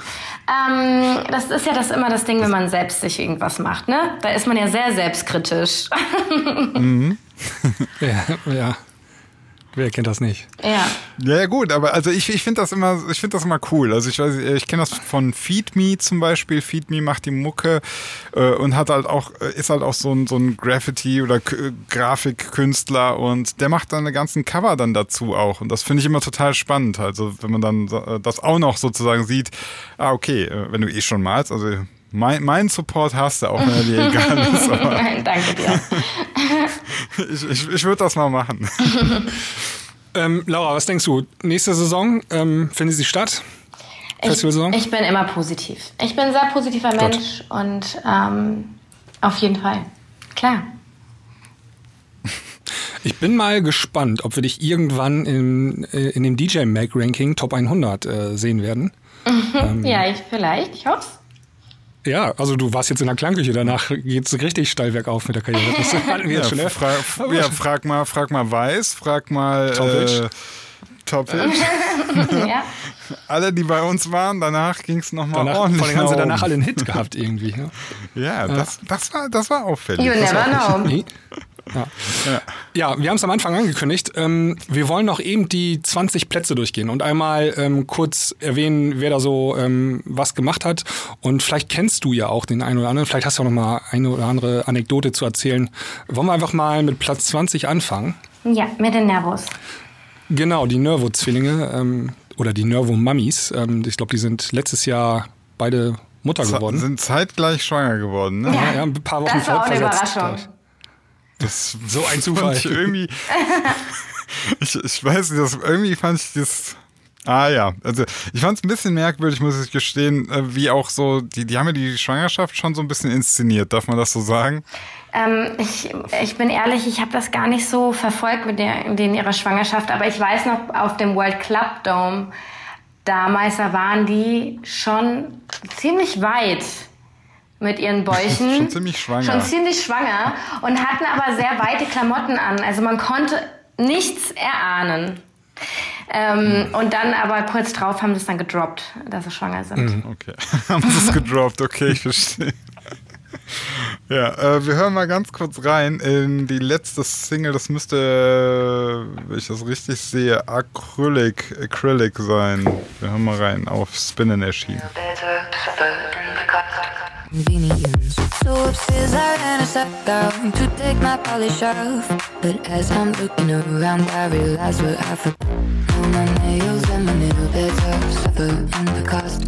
Ähm, das ist ja das immer das Ding, wenn man selbst sich irgendwas macht, ne? Da ist man ja sehr selbstkritisch. mhm. ja, ja. Wer kennt das nicht? Ja. Ja, gut, aber also ich, ich finde das immer, ich finde das immer cool. Also ich weiß, ich kenne das von Feed Me zum Beispiel. Feed Me macht die Mucke äh, und hat halt auch, äh, ist halt auch so ein, so ein Graffiti oder K Grafikkünstler und der macht dann eine ganzen Cover dann dazu auch. Und das finde ich immer total spannend. Also wenn man dann äh, das auch noch sozusagen sieht, ah, okay, äh, wenn du eh schon malst, also mein, mein Support hast du, auch wenn er dir egal ist. Danke dir. ich ich, ich würde das mal machen. ähm, Laura, was denkst du? Nächste Saison, ähm, findet sie statt? Ich, ich, bin immer positiv. Ich bin ein sehr positiver Gott. Mensch und ähm, auf jeden Fall. Klar. Ich bin mal gespannt, ob wir dich irgendwann in, äh, in dem DJ Mag Ranking Top 100 äh, sehen werden. ähm, ja, ich vielleicht. Ich hoffe es. Ja, also du warst jetzt in der Klangküche, danach geht's richtig steil bergauf mit der Karriere. Das hatten wir ja, jetzt schon fra fra ja, frag mal, frag mal Weiß, frag mal Topic. Äh, Topic. ja. Alle, die bei uns waren, danach ging es nochmal ordentlich. Vor allem haben sie danach alle einen Hit gehabt irgendwie. Ja, ja, das, das, war, das war auffällig. You never know. Ja, ja. wir haben es am Anfang angekündigt. Ähm, wir wollen noch eben die 20 Plätze durchgehen und einmal ähm, kurz erwähnen, wer da so ähm, was gemacht hat. Und vielleicht kennst du ja auch den einen oder anderen. Vielleicht hast du auch noch mal eine oder andere Anekdote zu erzählen. Wollen wir einfach mal mit Platz 20 anfangen? Ja, mit den Nervos. Genau, die Nervo-Zwillinge ähm, oder die Nervo-Mummies. Ähm, ich glaube, die sind letztes Jahr beide Mutter geworden. Sind zeitgleich schwanger geworden, ne? Ja, ja ein paar Wochen Das war auch eine Überraschung. Das so ein Zufall. Ich irgendwie, ich, ich weiß nicht, das, irgendwie fand ich das. Ah ja, also ich fand es ein bisschen merkwürdig, muss ich gestehen, äh, wie auch so, die, die haben ja die Schwangerschaft schon so ein bisschen inszeniert, darf man das so sagen? Ähm, ich, ich bin ehrlich, ich habe das gar nicht so verfolgt mit der, in ihrer Schwangerschaft, aber ich weiß noch, auf dem World Club Dome damals, da waren die schon ziemlich weit mit ihren Bäuchen. schon ziemlich schwanger. Schon ziemlich schwanger und hatten aber sehr weite Klamotten an. Also man konnte nichts erahnen. Ähm, mhm. Und dann aber kurz drauf haben sie es dann gedroppt, dass sie schwanger sind. Mhm, okay. haben sie es gedroppt, okay, ich verstehe. Ja, äh, wir hören mal ganz kurz rein in die letzte Single. Das müsste, wenn ich das richtig sehe, Acrylic, Acrylic sein. Wir hören mal rein auf Spinnen erschienen. Convenience. So upstairs I ran a step down to take my polish off. But as I'm looking around, I realize what I forgot. All my nails and my nail beds are suffer in the cost.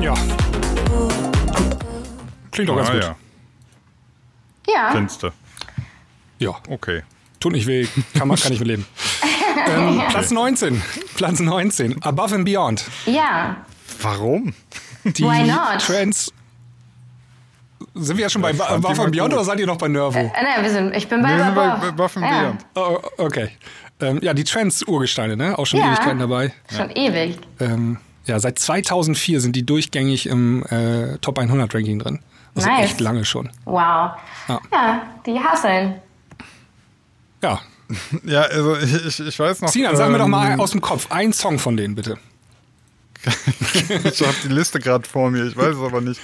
Ja. Klingt doch ganz ah, gut. Ja. ja. Kennst du? Ja. Okay. Tut nicht weh, kann, man, kann ich mit leben. ähm, Platz 19. Platz 19. Above and Beyond. Ja. Warum? Die Why not? Trends. Sind wir ja schon bei Buff and Beyond oder seid ihr noch bei Nervo? Äh, nein, wir sind, ich bin bei, wir bei ja. Beyond. Oh, okay. Ähm, ja, die Trends-Urgesteine, ne? Auch schon ja, Ewigkeiten dabei. Schon ja. ewig. Ähm, ja, seit 2004 sind die durchgängig im äh, Top 100 Ranking drin. Also nice. echt lange schon. Wow. Ja, ja die hasseln. Ja. Ja, also ich, ich, ich weiß noch. Sinan, ähm, sag mir doch mal ähm, aus dem Kopf einen Song von denen, bitte. ich habe die Liste gerade vor mir, ich weiß es aber nicht.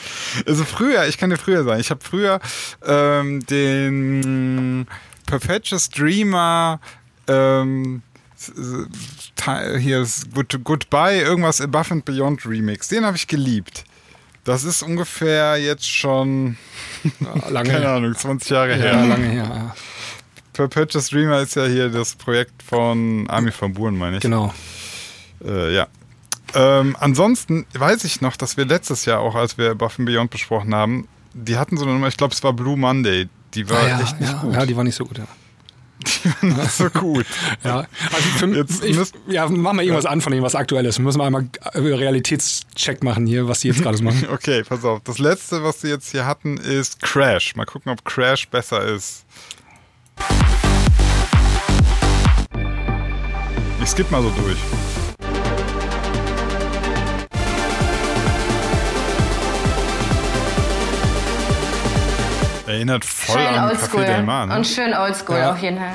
Also früher, ich kann dir früher sagen, ich habe früher ähm, den Perpetuous Dreamer ähm, hier ist Good, Goodbye, irgendwas Above and Beyond Remix. Den habe ich geliebt. Das ist ungefähr jetzt schon, lange keine Ahnung, 20 Jahre her. Ja, lange her. Ja. Perpetuous Dreamer ist ja hier das Projekt von Armin van Buren, meine ich. Genau. Äh, ja. Ähm, ansonsten weiß ich noch, dass wir letztes Jahr auch, als wir and Beyond besprochen haben, die hatten so eine Nummer, ich glaube, es war Blue Monday. Die war Ah, ja, echt nicht ja, gut. Ja, die war nicht so gut, ja. Die war nicht so gut. Ja, also Jetzt ich, müsst- ja, machen wir irgendwas an von dem, was aktuell ist. Wir müssen mal einmal äh, Realitätscheck machen hier, was die jetzt gerade so machen. Okay, pass auf. Das letzte, was sie jetzt hier hatten, ist Crash. Mal gucken, ob Crash besser ist. Ich skipp mal so durch. Erinnert voll Schön an. Café Del Mar, ne? Und schön oldschool Ja. auf jeden Fall.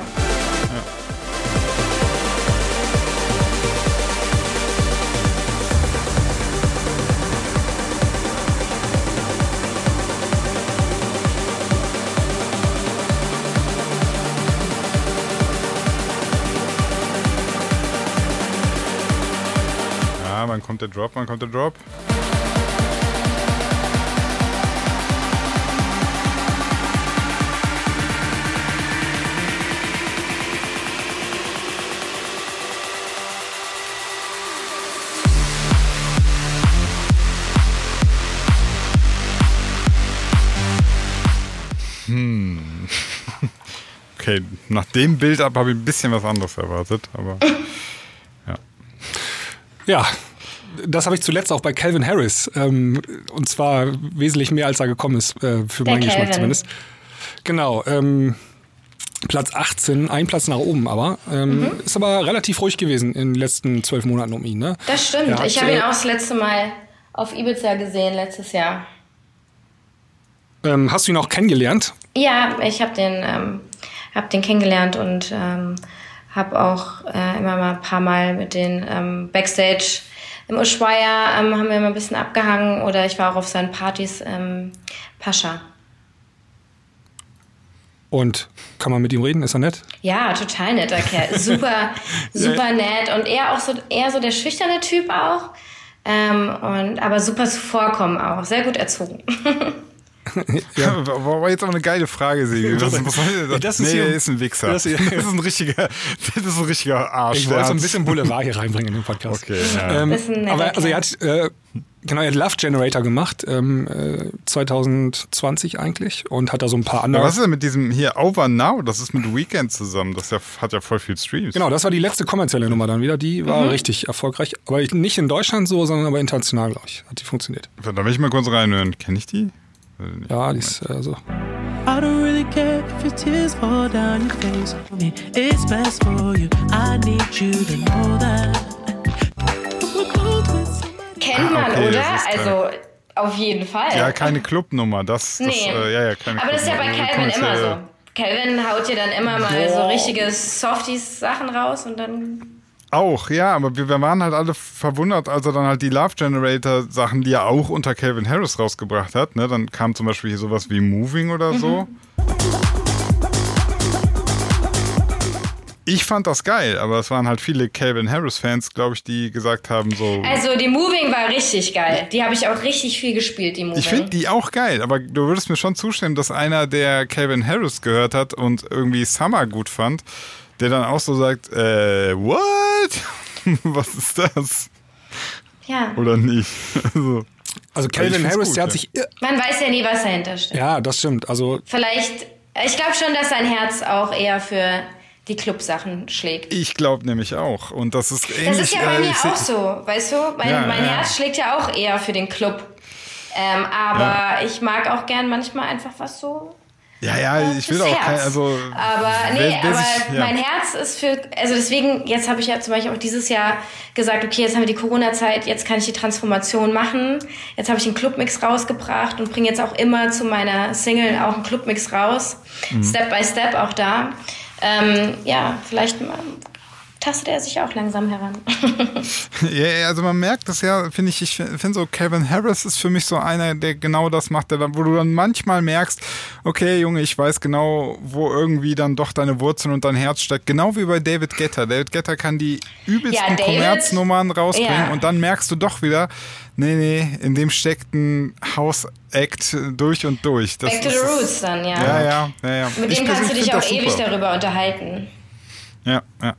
Ja, wann kommt der Drop? Wann kommt der Drop? Okay, nach dem Bild-Up habe ich ein bisschen was anderes erwartet, aber Ja, das habe ich zuletzt auch bei Calvin Harris. Ähm, und zwar wesentlich mehr, als er gekommen ist, äh, für Der meinen Geschmack Calvin. zumindest. Genau. Ähm, Platz 18, ein Platz nach oben, aber ähm, Mhm. ist aber relativ ruhig gewesen in den letzten zwölf Monaten um ihn. Ne? Das stimmt. Hat, ich habe ihn äh, auch das letzte Mal auf Ibiza gesehen, letztes Jahr. Ähm, hast du ihn auch kennengelernt? Ja, ich habe den, ähm, hab den kennengelernt und ähm, habe auch äh, immer mal ein paar Mal mit den ähm, Backstage im Ushuaia ähm, haben wir immer ein bisschen abgehangen oder ich war auch auf seinen Partys ähm, Pascha. Und kann man mit ihm reden? Ist er nett? Ja, total netter Kerl. Super, super nett. Und er auch so, eher so der schüchterne Typ auch. Ähm, und, aber super zuvorkommen auch. Sehr gut erzogen. Ja. War war jetzt aber eine geile Frage, Sebi. Was, das? das ist nee, hier- er ist ein Wichser. das ist ein richtiger, das ist ein richtiger Arsch. Ich wollte so ein bisschen Boulevard hier reinbringen in den Podcast. Okay, ja. Ähm, aber also er hat äh, genau, er hat Love Generator gemacht, ähm, äh, 2020 eigentlich und hat da so ein paar andere. Aber was ist denn mit diesem hier Over Now? Das ist mit Weekend zusammen. Das ja, hat ja voll viel Streams. Genau, das war die letzte kommerzielle Nummer dann wieder. Die war Mhm. richtig erfolgreich. Aber nicht in Deutschland so, sondern aber international, glaube ich. Hat die funktioniert. Da will ich mal kurz reinhören. Kenne ich die? Ja, die ist äh, so. I don't really care if your tears fall down your face for me. It's best for you. I need you to know that. Kennt man, okay, oder? Also auf jeden Fall. Ja, keine Clubnummer. Das, das Nee. äh, ja, ja, keine Aber das ist ja bei. Calvin immer so. Calvin haut dir dann immer mal so richtige Softies-Sachen raus und dann. Auch, ja, aber wir, wir waren halt alle verwundert, als er dann halt die Love Generator Sachen, die er auch unter Calvin Harris rausgebracht hat, ne, dann kam zum Beispiel hier sowas wie Moving oder so. Ich fand das geil, aber es waren halt viele Calvin Harris Fans, glaube ich, die gesagt haben so. Also die Moving war richtig geil. Die habe ich auch richtig viel gespielt, die Moving. Ich finde die auch geil, aber du würdest mir schon zustimmen, dass einer, der Calvin Harris gehört hat und irgendwie Summer gut fand, der dann auch so sagt, äh, what? Was ist das? ja. Oder nicht? Also, Also Calvin Harris, gut, der hat ja. sich. Man weiß ja nie, was dahinter steckt. Ja, das stimmt. Also Vielleicht, ich glaube schon, dass sein Herz auch eher für die Clubsachen schlägt. ich glaube nämlich auch. Und das ist ähnlich. Das ist ja bei äh, mir auch so, weißt du? Mein, Ja, mein ja. Herz schlägt ja auch eher für den Club. Ähm, aber ich mag auch gern manchmal einfach was so. Ja, ja, ich will auch kein, also. Aber nee, wer- wer aber sich- ja. mein Herz ist für, also deswegen, jetzt habe ich ja zum Beispiel auch dieses Jahr gesagt, okay, jetzt haben wir die Corona-Zeit, jetzt kann ich die Transformation machen. Jetzt habe ich einen Clubmix rausgebracht und bringe jetzt auch immer zu meiner Single auch einen Clubmix raus. Mhm. Step by Step auch da. Ähm, ja, vielleicht mal tastet er sich auch langsam heran. Ja, also man merkt das ja, finde ich, ich finde so, Kevin Harris ist für mich so einer, der genau das macht, der wo du dann manchmal merkst, okay, Junge, ich weiß genau, wo irgendwie dann doch deine Wurzeln und dein Herz steckt. Genau wie bei David Getter. David Getter kann die übelsten Ja, Kommerznummern rausbringen Ja. und dann merkst du doch wieder, nee, nee, in dem steckt ein House-Act durch und durch. Das Back to the Roots dann, ja. Ja, ja, ja, ja. Mit Ich dem kannst du dich auch ewig darüber unterhalten. Ja, ja.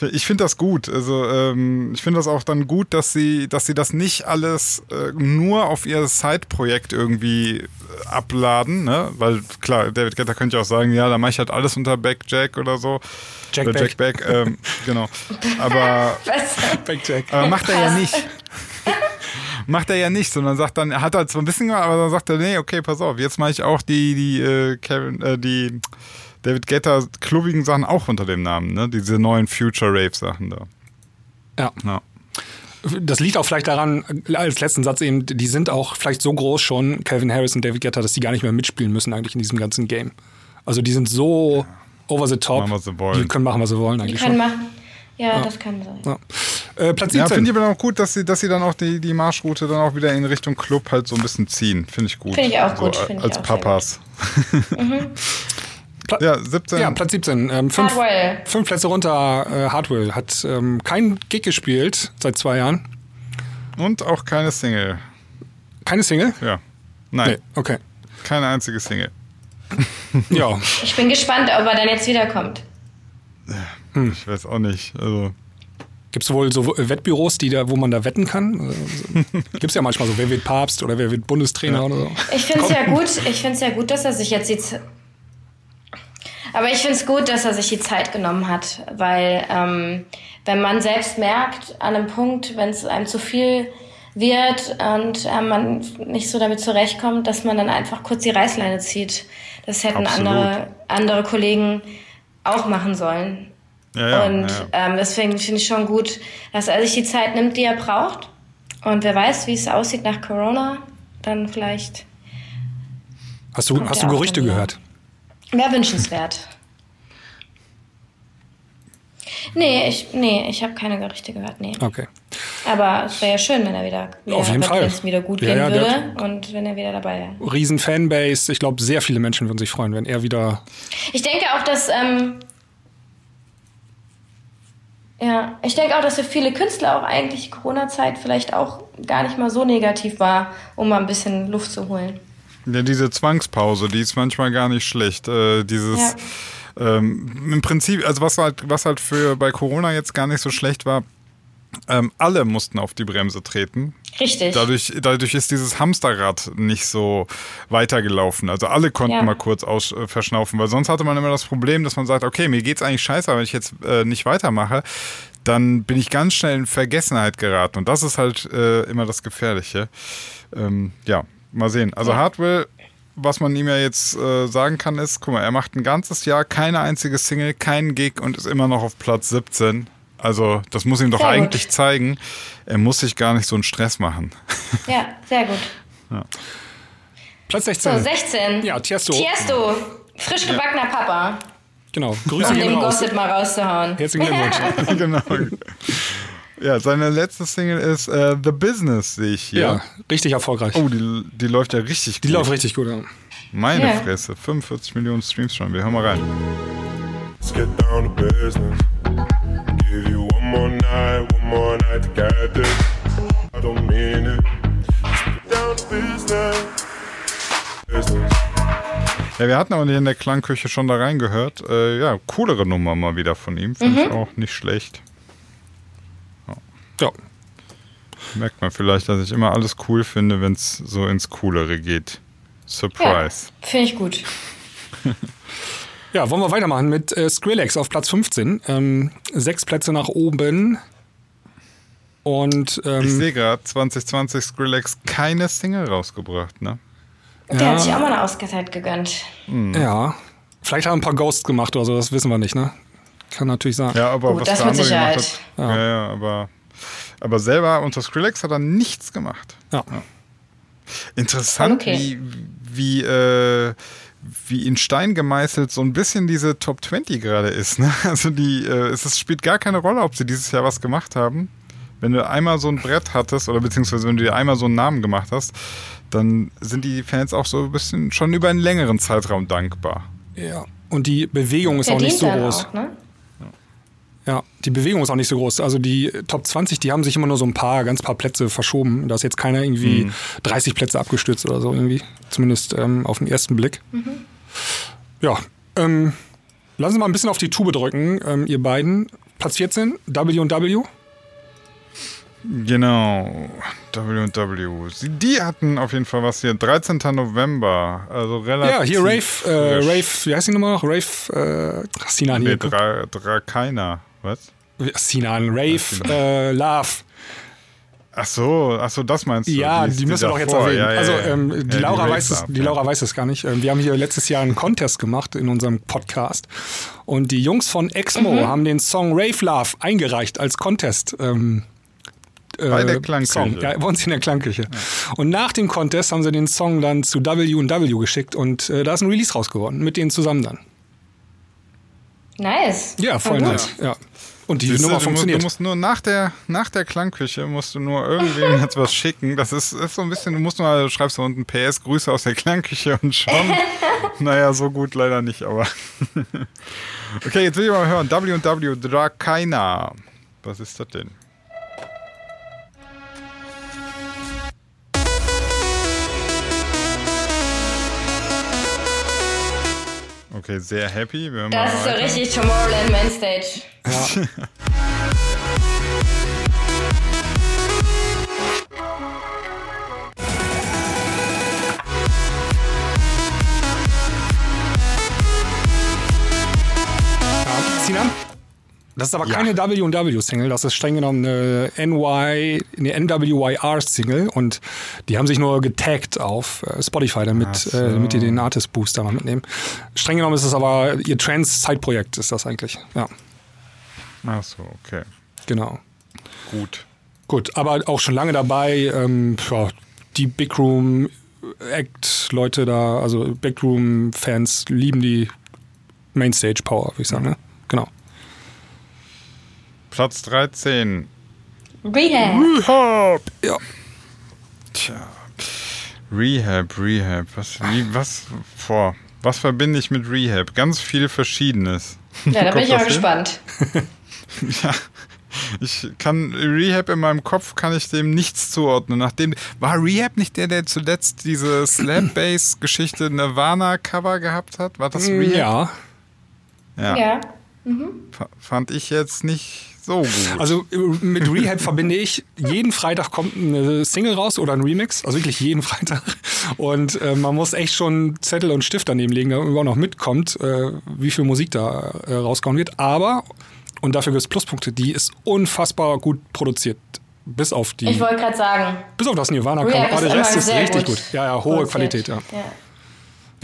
Ich finde das gut. Also ähm, ich finde das auch dann gut, dass sie, dass sie das nicht alles äh, nur auf ihr Side-Projekt irgendwie äh, abladen, ne? Weil klar, David Guetta könnte ja auch sagen, ja, da mache ich halt alles unter Back Jack oder so. Jack oder Jack Back, ähm, genau. Aber, Was? Back Jack. aber macht er ja nicht. Macht er ja nicht, sondern sagt dann, er hat halt so ein bisschen gemacht, aber dann sagt er, nee, okay, pass auf, jetzt mache ich auch die, die, äh, Kevin, äh, die David Guetta klubbigen Sachen auch unter dem Namen, ne? Diese neuen Future Rave Sachen da. Ja. Ja. Das liegt auch vielleicht daran, als letzten Satz eben, die sind auch vielleicht so groß schon, Calvin Harris und David Guetta, dass die gar nicht mehr mitspielen müssen eigentlich in diesem ganzen Game. Also die sind so over the top. Machen, was sie wollen. Die können machen, was sie wollen Die eigentlich können schon. machen. Ja, das kann sein. Ja. Äh, Platz Ja, 17. finde ich aber auch gut, dass sie, dass sie dann auch die, die Marschroute dann auch wieder in Richtung Club halt so ein bisschen ziehen. Finde ich gut. Finde ich auch so, gut, finde ich Als auch sehr Papas. Pla Ja, 17. ja, Platz 17. Ähm, fünf, Hardwell. fünf Plätze runter, äh, Hardwell hat ähm, keinen Gig gespielt seit zwei Jahren. Und auch keine Single. Keine Single? Ja. Nein, Nee, okay. keine einzige Single. Ja, Ich bin gespannt, ob er dann jetzt wiederkommt. Hm. Ich weiß auch nicht. Also, Gibt es wohl so Wettbüros, die da, wo man da wetten kann? Gibt es ja manchmal so, wer wird Papst oder wer wird Bundestrainer oder so. Ich finde es ja gut, ich finde es ja gut, dass er sich jetzt die aber ich finde es gut, dass er sich die Zeit genommen hat, weil ähm, wenn man selbst merkt, an einem Punkt, wenn es einem zu viel wird und äh, man nicht so damit zurechtkommt, dass man dann einfach kurz die Reißleine zieht. Das hätten Absolut. andere, andere Kollegen auch machen sollen. ja, ja. und ja. Ähm, deswegen finde ich schon gut, dass er sich die Zeit nimmt, die er braucht. Und wer weiß, wie es aussieht nach Corona, dann vielleicht Hast du, hast du Gerüchte gehört? Wäre wünschenswert. Nee, ich, nee, ich habe keine Gerüchte gehört, nee. Okay. Aber es wäre ja schön, wenn er wieder, wieder Auf jeden Fall. wieder gut Ja, gehen ja, würde und wenn er wieder dabei wäre. Riesen Fanbase. Ich glaube, sehr viele Menschen würden sich freuen, wenn er wieder. Ich denke auch, dass ähm, ja, ich denke auch, dass für viele Künstler auch eigentlich die Corona-Zeit vielleicht auch gar nicht mal so negativ war, um mal ein bisschen Luft zu holen. Ja, diese Zwangspause, die ist manchmal gar nicht schlecht. Äh, dieses ähm, im Prinzip, also was halt, was halt für bei Corona jetzt gar nicht so schlecht war, ähm, alle mussten auf die Bremse treten. Richtig. Dadurch, dadurch ist dieses Hamsterrad nicht so weitergelaufen. Also alle konnten Ja. mal kurz aus, äh, verschnaufen, weil sonst hatte man immer das Problem, dass man sagt, okay, mir geht's eigentlich scheiße, aber wenn ich jetzt äh, nicht weitermache, dann bin ich ganz schnell in Vergessenheit geraten. Und das ist halt äh, immer das Gefährliche. Ähm, ja, mal sehen. Also Hardwell, was man ihm ja jetzt äh, sagen kann, ist, guck mal, er macht ein ganzes Jahr keine einzige Single, keinen Gig und ist immer noch auf Platz 17. Also das muss ihm doch Sehr gut. eigentlich zeigen, er muss sich gar nicht so einen Stress machen. ja, sehr gut. Platz So, 16. 16. Ja, Tiesto. Tiesto, frisch gebackener Papa, Genau. Grüße um den. Gossip mal rauszuhauen. Herzlichen Glückwunsch. genau. Ja, seine letzte Single ist äh, The Business, sehe ich hier. ja, richtig erfolgreich. Oh, die, die läuft ja richtig Die gut. läuft richtig gut. Ja. Meine Ja. Fresse, 45 Millionen Streams schon. Wir hören mal rein. Let's get down to business. Give you one more night, one more night to get this. I don't mean it. Let's get down to business. Business. Ja, wir hatten aber in der Klangküche schon da reingehört. Äh, ja, coolere Nummer mal wieder von ihm. Finde Mhm. ich auch nicht schlecht. Ja. Merkt man vielleicht, dass ich immer alles cool finde, wenn es so ins Coolere geht. Ja, Surprise. finde ich gut. Ja, wollen wir weitermachen mit äh, Skrillex auf Platz 15. Ähm, sechs Plätze nach oben. Und Ich ähm, sehe gerade, 2020 Skrillex keine Single rausgebracht, ne? Der Ja. hat sich auch mal eine Auszeit gegönnt. ja, vielleicht haben ein paar Ghosts gemacht oder so, das wissen wir nicht, ne? Kann natürlich sein. Ja, aber Gut, was das mit gemacht Sicherheit. hat. Ja. ja, aber, aber selber unter Skrillex hat er nichts gemacht. Ja. Voll Interessant, okay. wie, wie, äh, wie in Stein gemeißelt so ein bisschen diese Top 20 gerade ist. Ne? Also die, äh, es spielt gar keine Rolle, ob sie dieses Jahr was gemacht haben. Wenn du einmal so ein Brett hattest oder beziehungsweise wenn du dir einmal so einen Namen gemacht hast, dann sind die Fans auch so ein bisschen schon über einen längeren Zeitraum dankbar. Ja. Und die Bewegung ist auch nicht so groß. auch, ne? Ja, die Bewegung ist auch nicht so groß. Also die Top 20, die haben sich immer nur so ein paar, ganz paar Plätze verschoben. Da ist jetzt keiner irgendwie 30 Plätze abgestürzt oder so irgendwie. Zumindest ähm, auf den ersten Blick. Ja, ähm, lassen Sie mal ein bisschen auf die Tube drücken, ähm, ihr beiden. Platz 14, W&W. Genau, W&W. Die hatten auf jeden Fall was hier, 13. November, also relativ Ja, hier Rave, äh. Rave, wie heißt die nochmal noch? Rave, äh, Sinan Nee, hier. Dra Drakaina, was? Sinan, Rave, äh, Love. Ach so, ach so, das meinst du? Ja, ist die müssen wir doch jetzt erwähnen. Ja, ja, also ja. ähm, die Ja, Laura Rave weiß es, die ja. Laura weiß es gar nicht. Ähm, Wir haben hier letztes Jahr einen Contest gemacht in unserem Podcast und die Jungs von Exmo haben den Song Rave Love eingereicht als Contest. Ähm, äh, Bei der Klangküche. Song. Ja, bei uns in der Klangküche. Und nach dem Contest haben sie den Song dann zu W&W geschickt und äh, da ist ein Release raus geworden, mit denen zusammen dann. Nice. Ja, voll nice. Ja. Und die Siehst du, Nummer du funktioniert. du musst nur nach der, nach der Klangküche musst du nur irgendwem jetzt was schicken. Das ist, ist so ein bisschen, du musst nur, du schreibst da unten PS, Grüße aus der Klangküche und schon. naja, so gut leider nicht, aber. okay, jetzt will ich mal hören. W&W Drakaina. Was ist das denn? Okay, sehr happy. Wir hören mal Das ist so richtig Tomorrowland Mainstage. Ja, Sinan? Das ist aber keine W&W-Single, das ist streng genommen eine NY, eine NWYR-Single und die haben sich nur getaggt auf äh, Spotify, damit, so. äh, damit die den Artist Booster mal mitnehmen. Streng genommen ist es aber ihr Trans-Side-Projekt ist das eigentlich. Ja, Ach so, okay. genau. Gut. Gut, aber auch schon lange dabei. Ähm, ja, die Big Room Act Leute da, also Big Room Fans lieben die Mainstage Power, würde ich sagen. Ne? Platz 13. Rehab. Rehab. Ja. Tja. Rehab, Rehab. Was, wie, was, boah, was verbinde ich mit Rehab? Ganz viel Verschiedenes. Ja, da bin ich mal gespannt. Ja. Ich kann Rehab in meinem Kopf kann ich dem nichts zuordnen. Nachdem war Rehab nicht der, der zuletzt diese Slap Bass Geschichte Nirvana Cover gehabt hat? War das Rehab? Ja. Ja. Ja. F- Fand ich jetzt nicht so gut. Also äh, mit Rehab verbinde ich, jeden Freitag kommt eine Single raus oder ein Remix, also wirklich jeden Freitag. Und äh, man muss echt schon Zettel und Stift daneben legen, damit man auch noch mitkommt, äh, wie viel Musik da äh, rausgehauen wird. Aber, und dafür gibt es Pluspunkte, die ist unfassbar gut produziert. Bis auf die, Ich wollte gerade sagen, bis auf das Nirvana kommt. Aber ist der Rest ist richtig gut gut. Ja, ja, hohe produziert. Qualität, ja. ja.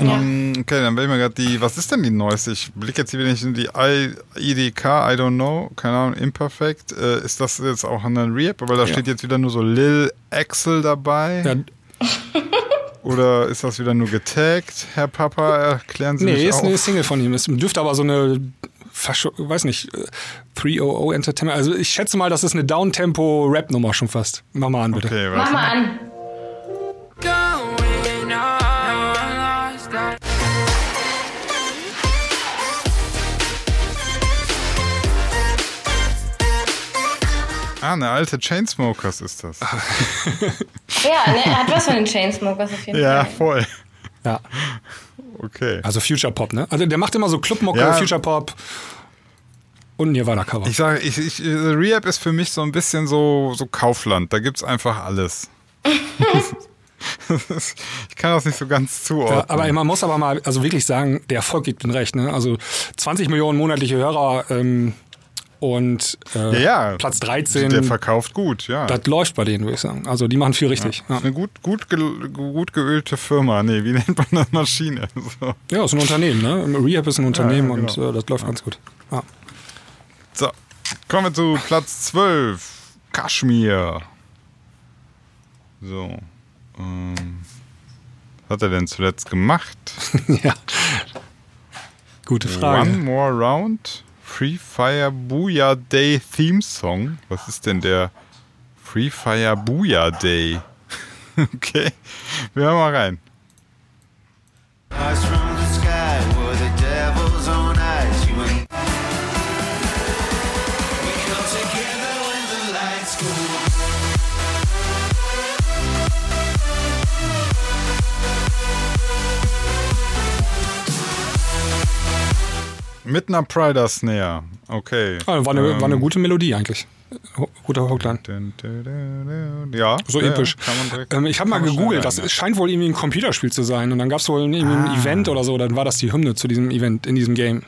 Mm, Okay, dann will ich mir gerade die, was ist denn die neueste? Ich blicke jetzt hier wieder nicht in die I, IDK, I don't know, keine Ahnung, Imperfect. Äh, ist das jetzt auch der Rehab? Weil da Ja. steht jetzt wieder nur so Lil Axel dabei. ja Oder ist das wieder nur getaggt? Herr Papa, erklären Sie nee, mich ist auf. eine Single von ihm. Es dürfte aber so eine, Versch- weiß nicht, äh, 300 Entertainment. Also ich schätze mal, das ist eine Downtempo-Rap-Nummer schon fast. Mach mal an, bitte. Okay, Mach mal an. Ah, eine alte Chainsmokers ist das. Ja, ne, er hat was von den Chainsmokers auf jeden Ja, Fall. voll. Ja. Okay. Also Future Pop, ne? Also der macht immer so Clubmucke, Ja. Future Pop und Nirvana Cover. Ich sage, ich, ich, äh, Rehab ist für mich so ein bisschen so, so Kaufland. Da gibt's einfach alles. ich kann das nicht so ganz zuordnen. ja, aber man muss aber mal, also wirklich sagen, der Erfolg gibt ihnen recht, ne? Also 20 Millionen monatliche Hörer ähm, und äh, ja, ja. Platz Der 13, verkauft gut, ja. das läuft bei denen, würde ich sagen. Also die machen viel richtig. Ja, ist eine gut, gut, ge gut geölte Firma. Nee, wie nennt man das Maschine? So. ja ist ein Unternehmen, ne? Rehab ist ein Unternehmen ja, und genau. äh, das läuft ganz gut. So, kommen wir zu Platz 12. Kaschmir. So. Ähm, Was hat er denn zuletzt gemacht? ja. Gute Frage. One More Round? Free Fire Booyah Day Theme Song? Was ist denn der Free Fire Booyah Day? okay, wir hören mal rein. Mit einer Prider Snare. Okay. Ah, war, eine, Ähm, war eine gute Melodie eigentlich. Guter Hookline. dun. Ja. So ja, episch. Ähm, ich habe mal gegoogelt, das ist, scheint wohl irgendwie ein Computerspiel zu sein. Und dann gab es wohl irgendwie ein Ah. Event oder so, dann war das die Hymne zu diesem Event in diesem Game.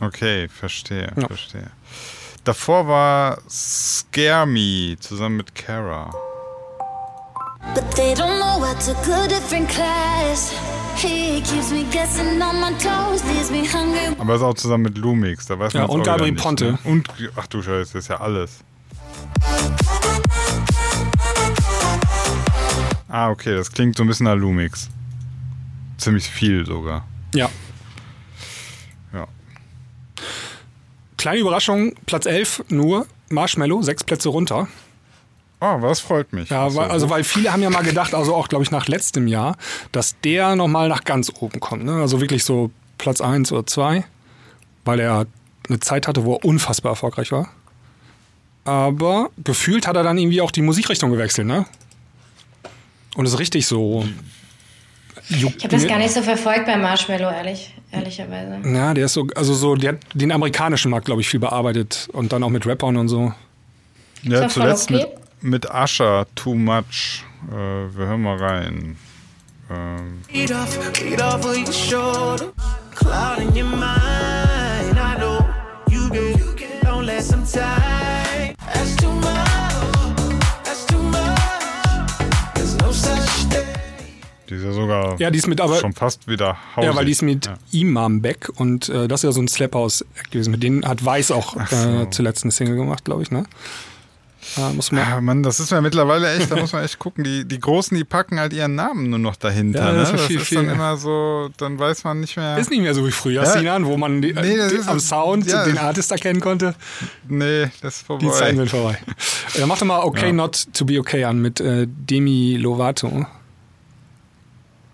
Okay, verstehe, Ja. verstehe. Davor war Scare Me zusammen mit Kara. But they don't know I took a different class. He keeps me guessing on my toes, leaves me hungry. Aber ist auch zusammen mit Lumix, da weiß Ja, man und auch wieder Gabri nicht, Ponte. Ne? Und, ach du Scheiße, das ist ja alles. Ah, okay, das klingt so ein bisschen nach Lumix. Ziemlich viel sogar. Ja. Ja. Kleine Überraschung, Platz 11 nur, Marshmallow, sechs Plätze runter. Oh, was freut mich. Ja, weil, also weil viele haben ja mal gedacht, also auch glaube ich nach letztem Jahr, dass der nochmal nach ganz oben kommt. Ne? Also wirklich so Platz 1 oder 2, weil er eine Zeit hatte, wo er unfassbar erfolgreich war. Aber gefühlt hat er dann irgendwie auch die Musikrichtung gewechselt, ne? Und ist richtig so. Ich habe das gar nicht so verfolgt bei Marshmallow, ehrlich, ehrlicherweise. Ja, der ist so, also so, der hat den amerikanischen Markt, glaube ich, viel bearbeitet und dann auch mit Rappern und so. Ja, Ist das voll zuletzt okay? mit, mit Usher, Too Much. Äh, wir hören mal rein. Ähm, die ist ja sogar Ja, die ist mit aber. schon fast wieder hausig. Ja, weil die ist mit Ja. Imam Beck und äh, das ist ja so ein Slap-House gewesen. Mit denen hat Weiß auch Ach so. äh, zuletzt eine Single gemacht, glaube ich, ne? Äh, muss man. Ah, Mann, das ist ja mittlerweile echt, da muss man echt gucken. Die, die Großen, die packen halt ihren Namen nur noch dahinter. Ja, ne? das Das, ist viel, ist viel. dann immer so, dann weiß man nicht mehr. Ist nicht mehr so wie früher, Ja. Sinan, wo man die, Nee, das die, am Sound ja. den Artist erkennen konnte. nee, das ist vorbei. Die Zeiten sind vorbei. Äh, mach doch mal Okay Ja. Not to Be Okay an mit äh, Demi Lovato.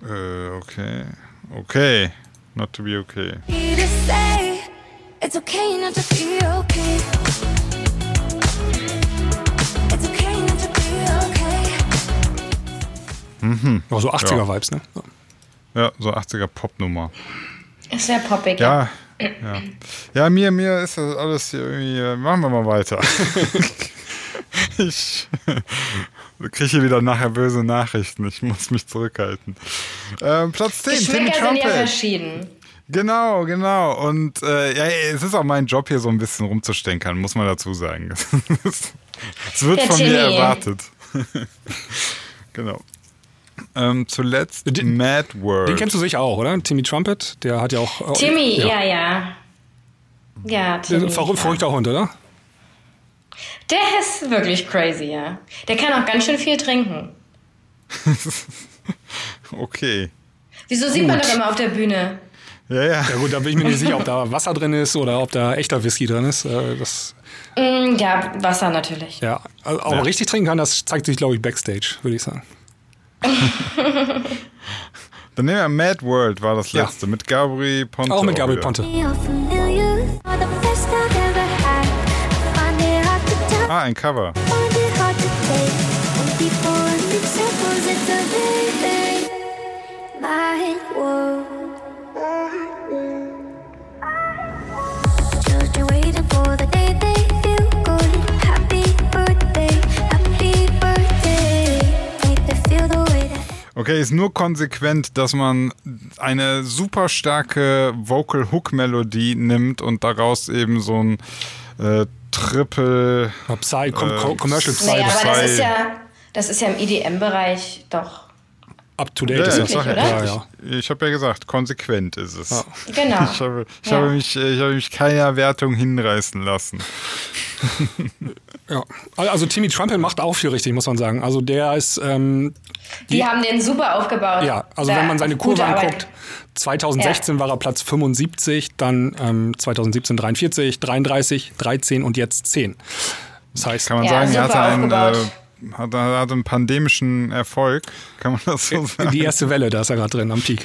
Äh, okay. Okay. Not to be okay. It's okay not to be okay. Okay. Oh, so 80er Ja. Vibes, ne? Ja, so 80er Popnummer. Ist sehr poppig. Ja. Ja. ja, mir, mir ist das alles hier irgendwie. äh, Machen wir mal weiter. ich kriege hier wieder nachher böse Nachrichten. Ich muss mich zurückhalten. Ähm, Platz 10, Timmy Geschmäcker sind ja Trumpet. verschieden. Genau, genau. Und äh, ja, es ist auch mein Job, hier so ein bisschen rumzustänkern, muss man dazu sagen. Es wird Der von mir Timmy. erwartet. genau. Ähm, zuletzt Den- Mad World. Den kennst du sicher auch, oder? Timmy Trumpet, der hat ja auch. äh, Timmy, ja, ja. Ja, Der Timmy. ja. verrückter Hund, oder? Der ist wirklich crazy, ja. Der kann auch ganz schön viel trinken. Okay. Wieso sieht man doch immer auf der Bühne? Ja, ja. Ja gut, da bin ich mir nicht sicher, ob da Wasser drin ist oder ob da echter Whisky drin ist. Äh, Das, Mm, ja, Wasser natürlich. ja, also, aber richtig trinken kann, das zeigt sich, glaube ich, backstage, würde ich sagen. Dann nehmen wir Mad World, war das Ja. letzte, mit Gabri Ponte. Auch mit Gabriel wieder. Ponte. You're familiar, are Okay, ist nur konsequent, dass man eine super starke Vocal Hook Melodie nimmt und daraus eben so ein äh, Triple Psy, Äh, Com Commercial Psy, Naja, aber das ist ja, das ist ja im EDM-Bereich doch. Up to date Ja, ist das. Ja, ja. Ich, ich habe ja gesagt, konsequent ist es. Ja. Genau. Ich, habe, ich, Ja. habe mich, ich habe mich keiner Wertung hinreißen lassen. Ja. Also Timmy Trumpet macht auch viel richtig, muss man sagen. Also der ist, ähm, Die haben den super aufgebaut. ja, also Da- wenn man seine Kurve anguckt, 2016 war er Platz 75, dann ähm, 2017 43, 33, 13 und jetzt 10. Das heißt, Kann man Ja, sagen, er super einen, äh, hat, hatte einen pandemischen Erfolg. Kann man das so sagen? die erste Welle, da ist er gerade drin am Peak.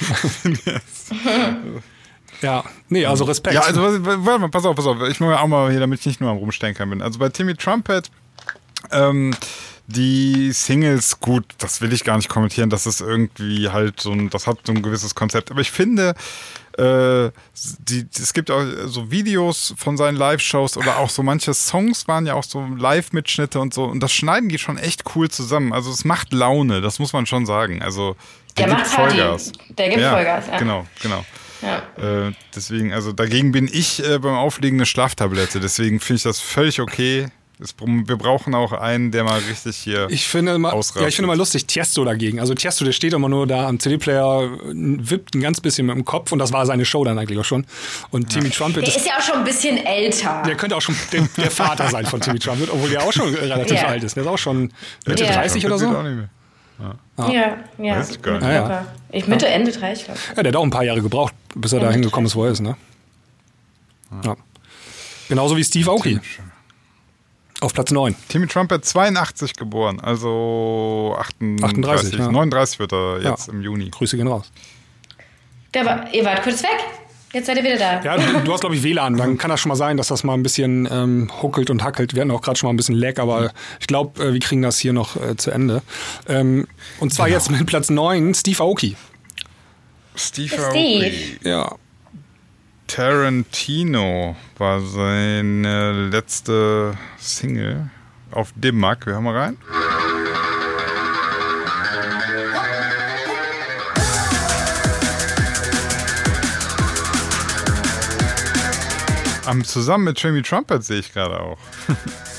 ja, nee, also Respekt. Ja, also warte mal, pass auf, pass auf. Ich muss ja auch mal hier, damit ich nicht nur am Rumstenkern bin. Also bei Timmy Trumpet, ähm, die Singles, gut, das will ich gar nicht kommentieren, das ist irgendwie halt so ein, das hat so ein gewisses Konzept. Aber ich finde, äh, die, es gibt auch so Videos von seinen Live-Shows oder auch so manche Songs waren ja auch so Live-Mitschnitte und so und das schneiden die schon echt cool zusammen. Also es macht Laune, das muss man schon sagen. Also der, Der gibt macht Party. Vollgas. Der gibt Vollgas, ja. Genau, genau. Ja. Äh, deswegen, also dagegen bin ich äh, beim Auflegen eine Schlaftablette. Deswegen finde ich das völlig okay. Es, wir brauchen auch einen, der mal richtig hier. Ich finde mal, ja, ich finde mal lustig, Tiesto dagegen. Also Tiesto, der steht immer nur da am CD-Player, wippt ein ganz bisschen mit dem Kopf und das war seine Show dann eigentlich auch schon. Und Timmy Trumpet, Der ist, ist ja auch schon ein bisschen älter. der könnte auch schon der, der Vater sein von Timmy Trumpet, obwohl der auch schon relativ Ja. alt ist. Der ist auch schon Mitte Ja. 30 oder so. auch nicht mehr. ja, ja. Weiß ich gar nicht. Ja, ja. Ich Mitte, Ende 30, glaube ich. Ja, der hat auch ein paar Jahre gebraucht, bis er da hingekommen ist, wo er ist, ne? Ja. Genauso wie Steve Aoki. Auf Platz 9. Timmy Trumpet 82 geboren, also 38, 38, ja. 39 wird er jetzt Ja. im Juni. Grüße gehen raus. Der war, ihr wart kurz weg. Jetzt seid ihr wieder da. Ja, du, du hast, glaube ich, WLAN. Dann kann das schon mal sein, dass das mal ein bisschen ähm, huckelt und hackelt. Wir hatten auch gerade schon mal ein bisschen Lag, aber ich glaube, äh, wir kriegen das hier noch äh, zu Ende. Ähm, und zwar jetzt mit Platz 9, Steve Aoki. Steve Steve. Aoki. Ja. Tarantino war seine letzte Single auf Dimmack. Wir hören mal rein. Am, zusammen mit Jamie Trumpet sehe ich gerade auch.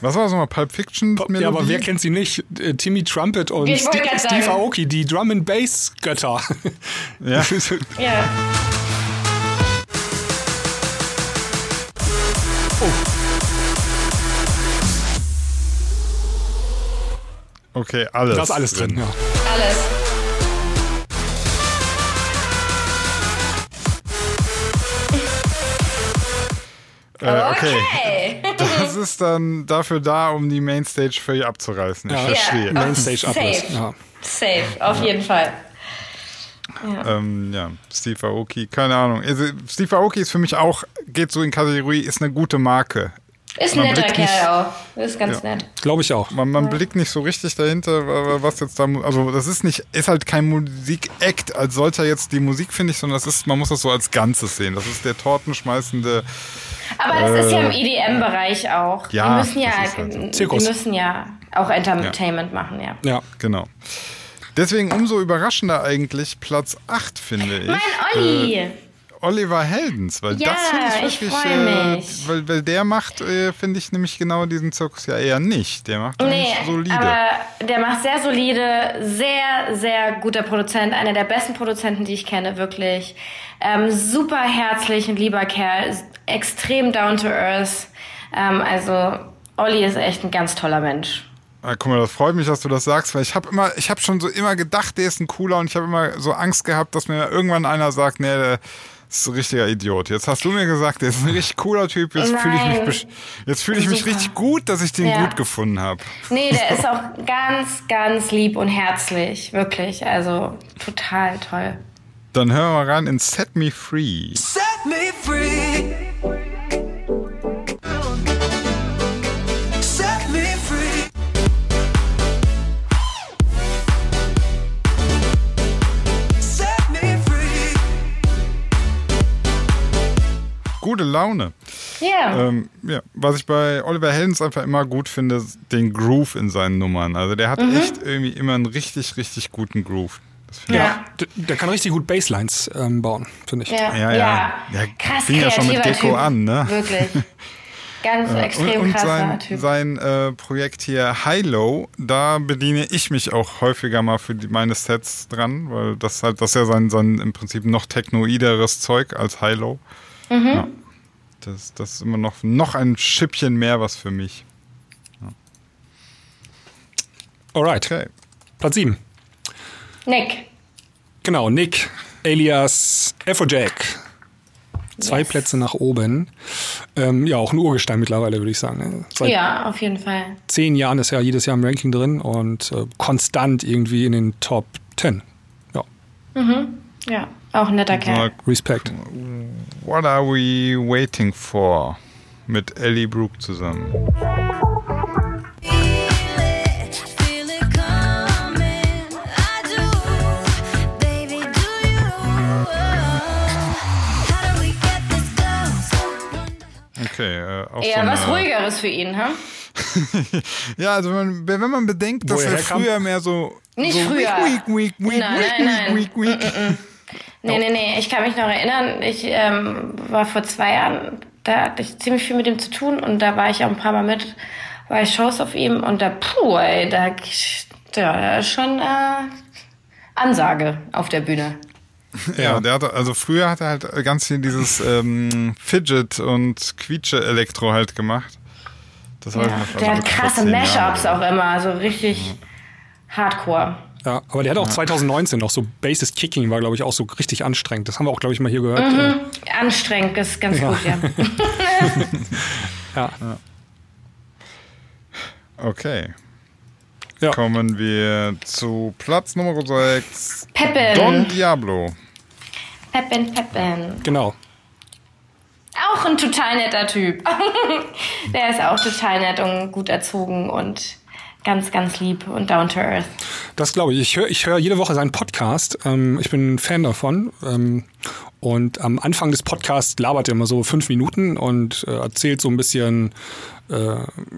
Was war das nochmal? Pulp Fiction? Ja, aber Melodie? wer kennt sie nicht? Äh, Timmy Trumpet und Steve sagen. Aoki, die Drum and Bass Götter. Ja. Ja. Okay, alles. da ist alles drin. Ja. Alles. Äh, okay. Okay. Das ist dann dafür da, um die Mainstage völlig abzureißen. Ich Ja. verstehe. Ja. Mainstage. Safe. Ja. Safe, auf jeden Fall. Ähm, ja, Steve Aoki, keine Ahnung. Also, Steve Aoki ist für mich auch, geht so in Kategorie, ist eine gute Marke. Ist ein netter Kerl nicht- auch. Ist ganz nett. Glaube ich auch. Man, man blickt nicht so richtig dahinter, wa- was jetzt da, also das ist nicht, ist halt kein Musik-Act als solcher jetzt die Musik, finde ich, sondern das ist, man muss das so als Ganzes sehen. Das ist der tortenschmeißende, Aber das ist ja im EDM-Bereich auch. ja, die müssen ja, das ist halt so. die müssen ja auch Entertainment machen, ja. Ja. genau. Deswegen umso überraschender eigentlich Platz 8, finde ich. Mein Olli! Oliver Heldens, weil Ja, das finde ich ich wirklich, freu äh, mich. weil, weil der macht, äh, finde ich nämlich genau diesen Zirkus ja eher nicht. Der macht Nee, solide. aber der macht sehr solide, sehr, sehr guter Produzent, einer der besten Produzenten, die ich kenne, wirklich. Ähm, super herzlich und lieber Kerl, extrem down to earth. Ähm, also, Olli ist echt ein ganz toller Mensch. Ah, guck mal, das freut mich, dass du das sagst, weil ich habe immer, ich habe schon so immer gedacht, der ist ein cooler und ich habe immer so Angst gehabt, dass mir irgendwann einer sagt, nee, der ist ein richtiger Idiot. Jetzt hast du mir gesagt, der ist ein richtig cooler Typ. Jetzt fühle ich mich, jetzt fühle ich mich Super. richtig gut, dass ich den Ja. gut gefunden habe. Nee, der ist auch ganz, ganz lieb und herzlich, wirklich. Also, total toll. Dann hören wir mal rein in Set Me Free. Set me free. Gute Laune. Ja. Ähm, ja, was ich bei Oliver Heldens einfach immer gut finde, ist den Groove in seinen Nummern. Also der hat Mhm. echt irgendwie immer einen richtig, richtig guten Groove. Das finde ja. D- Der kann richtig gut Basslines ähm, bauen, finde ich. Ja, Ja, ja. Ja, Krass fing ja schon mit Gecko typ. an, ne? Wirklich. Ganz Und, extrem und krasser sein, Typ. sein äh, Projekt hier High-Low, da bediene ich mich auch häufiger mal für die, meine Sets dran, weil das halt, das ist ja sein, sein im Prinzip noch technoideres Zeug als High-Low. Mhm. Ja. Das, das ist immer noch, noch ein Schippchen mehr was für mich. Alright. Okay. Platz 7. Nick. Genau, Nick alias Afrojack. Zwei Yes. Plätze nach oben. Ähm, ja, auch ein Urgestein mittlerweile, würde ich sagen. ne? Seit Ja, auf jeden Fall. zehn Jahren ist er jedes Jahr im Ranking drin und äh, konstant irgendwie in den Top 10. Ja, Ja, auch ein netter Kerl. Respekt. What are we waiting for? Mit Ellie Brooke zusammen. Okay, äh, auch Eher so was ruhigeres für ihn, ha? Ja, also wenn man, wenn man bedenkt, dass er er früher mehr so. Nicht so früher. Weak, weak, weak, Nein, weak, nein, weak, nein. weak, weak, weak. Nee, nee, nee. Ich kann mich noch erinnern, ich ähm, war vor zwei Jahren, da hatte ich ziemlich viel mit ihm zu tun und da war ich auch ein paar Mal mit bei Shows auf ihm und da, puh, ey, da, da ist schon äh, Ansage auf der Bühne. Ja, der hatte, also früher hat er halt ganz viel dieses ähm, Fidget und Quietsche-Elektro halt gemacht. Das war Ja, also der hat krasse. Mashups auch immer, so richtig hardcore. Ja, aber der hat auch 2019 noch so Basis Kicking war, glaube ich, auch so richtig anstrengend. Das haben wir auch, glaube ich, mal hier gehört. Äh, Anstrengend ist ganz Ja. gut, ja. ja. Okay. Ja. Kommen wir zu Platz Nummer 6. Peppin. Don Diablo. Peppin, Peppin. Genau. Auch ein total netter Typ. Der ist auch total nett und gut erzogen und ganz, ganz lieb und down to earth. Das glaube ich. Ich höre ich hör jede Woche seinen Podcast. Ähm, ich bin ein Fan davon. Ähm, und am Anfang des Podcasts labert er immer so fünf Minuten und äh, erzählt so ein bisschen äh,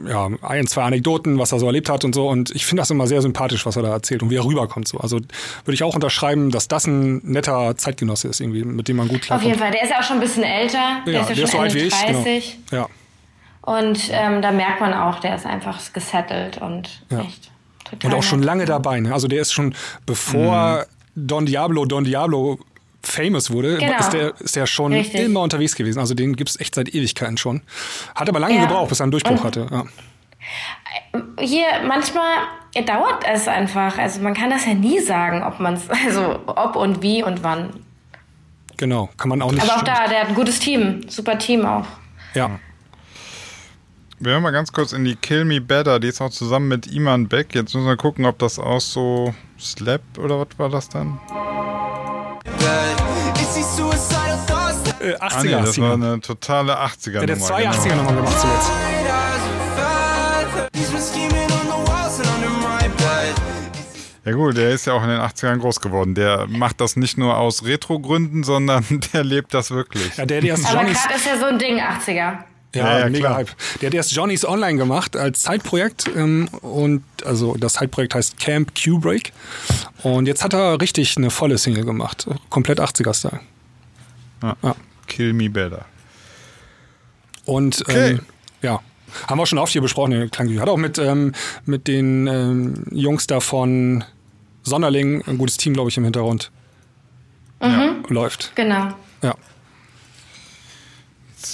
ja, ein, zwei Anekdoten, was er so erlebt hat und so. Und ich finde das immer sehr sympathisch, was er da erzählt und wie er rüberkommt. So. Also würde ich auch unterschreiben, dass das ein netter Zeitgenosse ist, irgendwie, mit dem man gut Auf klarkommt. jeden Fall. Der ist ja auch schon ein bisschen älter. Der Ja, ist ja der ist so schon alt wie ich. Genau. 30. Ja. Und ähm, da merkt man auch, der ist einfach gesettelt und Ja. echt total Und auch schon lange dabei. Ne? Also der ist schon, bevor Don Diablo Don Diablo famous wurde, Genau. ist der, ist der schon Richtig. immer unterwegs gewesen. Also den gibt es echt seit Ewigkeiten schon. Hat aber lange Ja. gebraucht, bis er einen Durchbruch Und- hatte. Ja. Hier, manchmal dauert es einfach. Also man kann das ja nie sagen, ob man es, also ob und wie und wann. Genau, kann man auch nicht. Aber auch da, der hat ein gutes Team. Super Team auch. Ja. Wir hören mal ganz kurz in die Kill Me Better. Die ist auch zusammen mit Iman Beck. Jetzt müssen wir gucken, ob das auch so Slap oder was war das dann? Is he suicidal thoughts? Äh, 80er Ah, nee, das Single. war eine totale 80er Der hat Nummer. zwei genau. 80er nochmal gemacht zuletzt. Ja gut, der ist ja auch in den 80ern groß geworden. Der macht das nicht nur aus Retro-Gründen, sondern der lebt das wirklich. Ja, der hat erst Aber gerade ist ja so ein Ding, 80er. Ja, Ja, ja, mega klar. Hype. Der hat erst Johnny's Online gemacht als Zeitprojekt ähm, und also das Zeitprojekt heißt Camp Q-Break und jetzt hat er richtig eine volle Single gemacht, komplett 80er-Style. Ja. Kill Me Better. Und Okay. ähm, ja, haben wir schon oft hier besprochen, den Klangküche. Hat auch mit, ähm, mit den ähm, Jungs da von Sonderling ein gutes Team, glaube ich, im Hintergrund. Läuft. Genau. Ja.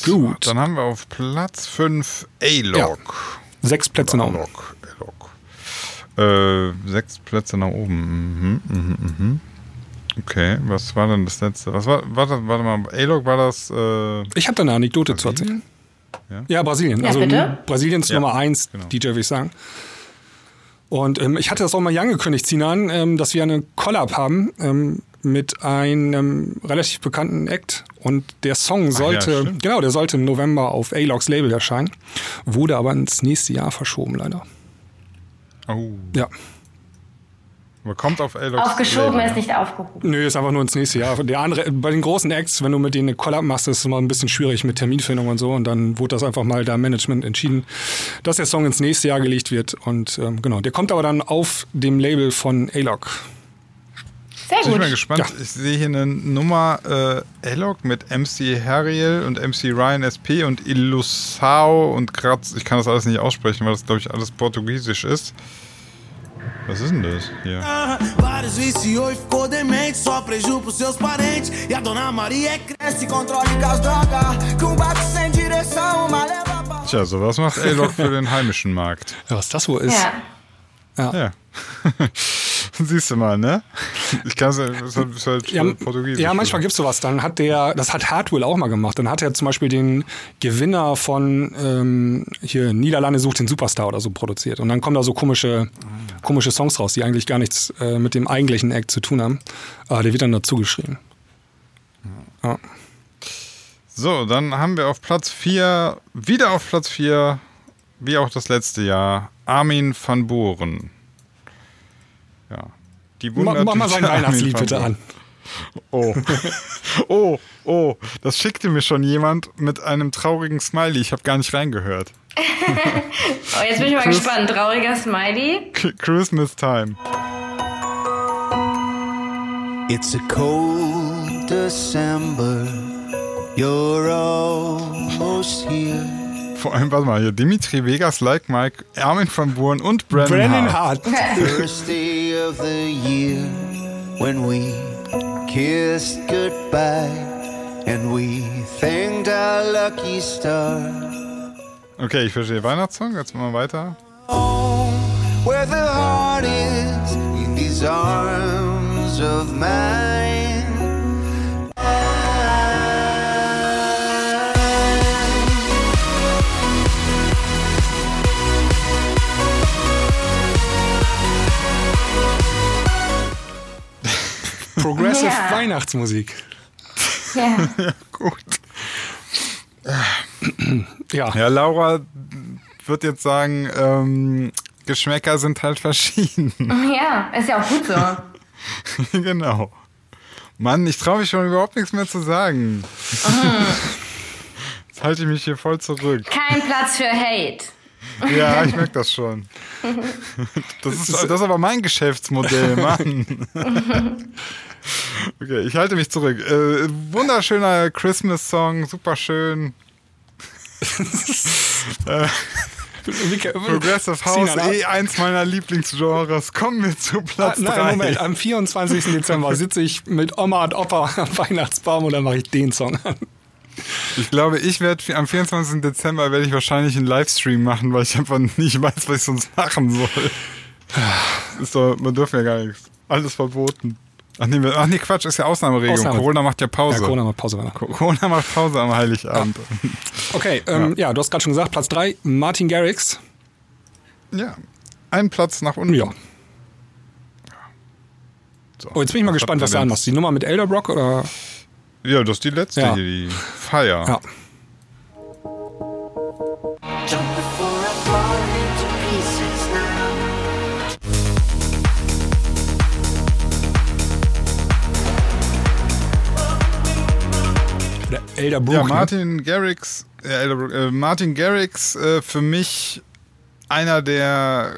Gut. Dann haben wir auf Platz 5 A-Log. Sechs Plätze nach oben. Äh, sechs Plätze nach oben. Mhm, mhm, mhm. Okay, was war denn das letzte? Was war, warte, warte mal, A-Log war das, äh, Ich habe da eine Anekdote zu erzählen. Ja? Ja, Brasilien. Ja, also bitte? Brasiliens Ja, Nummer eins genau. DJ, würde ich sagen. Und ähm, ich hatte das auch mal hier angekündigt, Sinan, ähm, dass wir eine Collab haben ähm, mit einem relativ bekannten Act. Und der Song ja, sollte, stimmt. genau, der sollte im November auf A-Logs Label erscheinen, wurde aber ins nächste Jahr verschoben, leider. oh, Ja. aber kommt auf A-Logs Aufgeschoben Label, ist nicht aufgehoben. Nö, ist einfach nur ins nächste Jahr. Der andere, bei den großen Acts, wenn du mit denen eine Collab machst, ist es immer ein bisschen schwierig mit Terminfindung und so. Und dann wurde das einfach mal da Management entschieden, dass der Song ins nächste Jahr gelegt wird. Und ähm, genau, der kommt aber dann auf dem Label von A-Log. Sehr Bin ich gut. mal gespannt. Ja. Ich sehe hier eine Nummer äh, A-Log mit MC Harriel und MC Ryan SP und Ilusao und Graz. Ich kann das alles nicht aussprechen, weil das, glaube ich, alles portugiesisch ist. Was ist denn das hier? Vários viciou e ficou demente, só preju pros seus parentes. E a dona Maria cresce, controle com as drogas. Com um barco sem direito. Tja, sowas macht A-Log für den heimischen Markt. Ja, was das wohl ist. Ja. Ja. Siehst du mal, ne? Ich kann es halt, ist halt Ja, Portugiesisch. ja, manchmal gibt's sowas. Dann hat der, das hat Hardwell auch mal gemacht. Dann hat er zum Beispiel den Gewinner von ähm, hier Niederlande sucht den Superstar oder so produziert. Und dann kommen da so komische, komische Songs raus, die eigentlich gar nichts äh, mit dem eigentlichen Act zu tun haben. Aber der wird dann dazu geschrieben. Ja. So, dann haben wir auf Platz 4, wieder auf Platz 4, wie auch das letzte Jahr, Armin van Buren. Ja. Die Mach, mach mal sein Weihnachtslied bitte an. Oh. oh, oh, das schickte mir schon jemand mit einem traurigen Smiley. Ich habe gar nicht reingehört. Oh, jetzt bin ich mal Chris- gespannt. Trauriger Smiley. Christmas time. It's a cold December. You're almost here. Vor allem, warte mal, hier Dimitri Vegas, Like Mike, Armin van Buuren und Brandon, Brandon Hart. Hart. First day of the year when we kissed goodbye and we thanked our lucky star. Okay, ich verstehe. Weihnachtssong, jetzt mal weiter. Home where the heart is in these arms of mine. Progressive Ja. Weihnachtsmusik. Ja. Gut. Ja. Ja, Laura wird jetzt sagen, ähm, Geschmäcker sind halt verschieden. ja, ist ja auch gut so. genau. Mann, ich traue mich schon überhaupt nichts mehr zu sagen. Jetzt halte ich mich hier voll zurück. Kein Platz für Hate. Ja, ich merke das schon. Das ist, das ist aber mein Geschäftsmodell, Mann. Okay, ich halte mich zurück. Äh, wunderschöner Christmas-Song, super schön. Progressive House, Sinan, eh eins meiner Lieblingsgenres. Kommen wir zu Ah, Platz nein, 3. Moment, am 24. Dezember sitze ich mit Oma und Opa am Weihnachtsbaum und dann mache ich den Song an. Ich glaube, ich werde am 24. Dezember werde ich wahrscheinlich einen Livestream machen, weil ich einfach nicht weiß, was ich sonst machen soll. Ist doch, man dürfen ja gar nichts. Alles verboten. Ach nee, ach nee, Quatsch, ist ja Ausnahmeregelung. Ausnahme. Corona macht ja Pause. Ja, Corona macht Pause. Weihnachten. Corona macht Pause am Heiligabend. Okay, ähm, ja. du hast gerade schon gesagt, Platz 3, Martin Garrix. Ja. Ein Platz nach unten. Ja. So. Oh, jetzt bin ich mal gespannt, was du anmachst. Die Nummer mit Elderbrock oder? Ja, das ist die letzte Ja. hier, die Feier. Ja. Elderbrook. Ja, ne? Martin Garrix, äh, äh, Martin Garrix äh, für mich einer der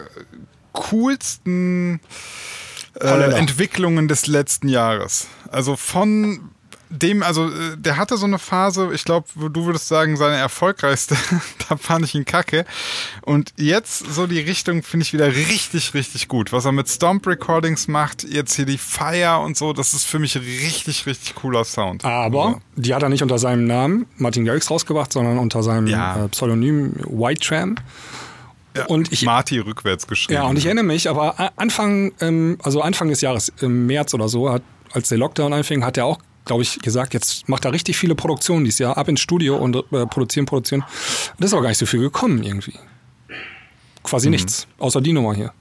coolsten äh. Entwicklungen des letzten Jahres. Also von dem, also äh, der hatte so eine Phase, ich glaube, du würdest sagen, seine erfolgreichste, da fand ich ihn kacke. Und jetzt so die Richtung finde ich wieder richtig, richtig gut. Was er mit Stomp Recordings macht, jetzt hier die Fire und so, das ist für mich richtig, richtig cooler Sound. Aber die hat er nicht unter seinem Namen Martin Garrix rausgebracht, sondern unter seinem Ja. äh, Pseudonym White Tram. Ja, Und ich- Marty rückwärts geschrieben. Ja, und ich erinnere mich, aber a- Anfang, ähm, also Anfang des Jahres, im März oder so, hat, als der Lockdown anfing, hat er auch, glaube ich, gesagt, jetzt macht er richtig viele Produktionen dieses Jahr, ab ins Studio und äh, produzieren, produzieren. Das ist aber gar nicht so viel gekommen irgendwie. Quasi nichts, außer die Nummer hier.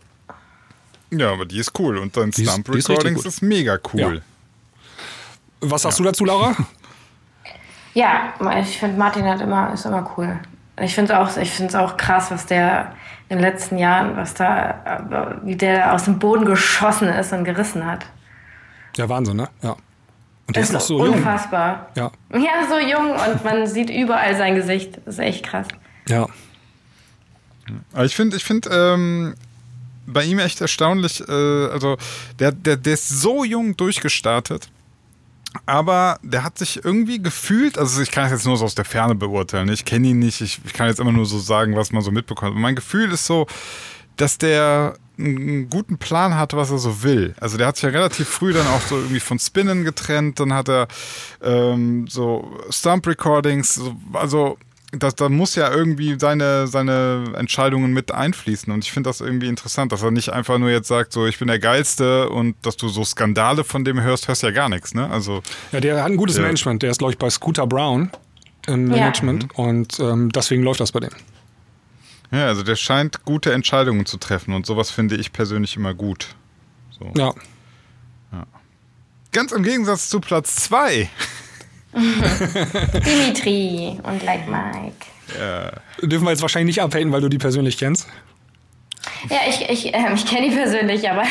Ja, aber die ist cool. Und ist- Stump ist Recordings gut. ist mega cool. Was sagst du dazu, Laura? Ja, ich finde Martin hat immer, ist immer cool. Ich finde es auch, ich find's auch krass, was der in den letzten Jahren, was da, äh, wie der aus dem Boden geschossen ist und gerissen hat. Ja, Wahnsinn, ne? Ja. Und der Das ist noch so jung. unfassbar. Ja, Ja, so jung und man sieht überall sein Gesicht. Das ist echt krass. ja. Aber ich finde, ich finde, ähm, bei ihm echt erstaunlich, äh, also der, der, der ist so jung durchgestartet, aber der hat sich irgendwie gefühlt, also ich kann es jetzt nur so aus der Ferne beurteilen, ich kenne ihn nicht, ich, ich kann jetzt immer nur so sagen, was man so mitbekommt. Aber mein Gefühl ist so, dass der einen guten Plan hat, was er so will. Also der hat sich ja relativ früh dann auch so irgendwie von Spinnen getrennt, dann hat er ähm, so Stump Recordings, so, also das, da muss ja irgendwie seine, seine Entscheidungen mit einfließen. Und ich finde das irgendwie interessant, dass er nicht einfach nur jetzt sagt, so ich bin der Geilste und dass du so Skandale von dem hörst, hörst ja gar nichts, ne? Also Ja, der hat ein gutes Ja. Management. Der ist, glaube ich, bei Scooter Brown im Management und ähm, deswegen läuft das bei dem. Ja, also der scheint gute Entscheidungen zu treffen und sowas finde ich persönlich immer gut. So. Ja. Ganz im Gegensatz zu Platz zwei. Dimitri und Like Mike. Dürfen wir jetzt wahrscheinlich nicht abhaten, weil du die persönlich kennst. Ja, ich, ich, ähm, ich kenne die persönlich, aber,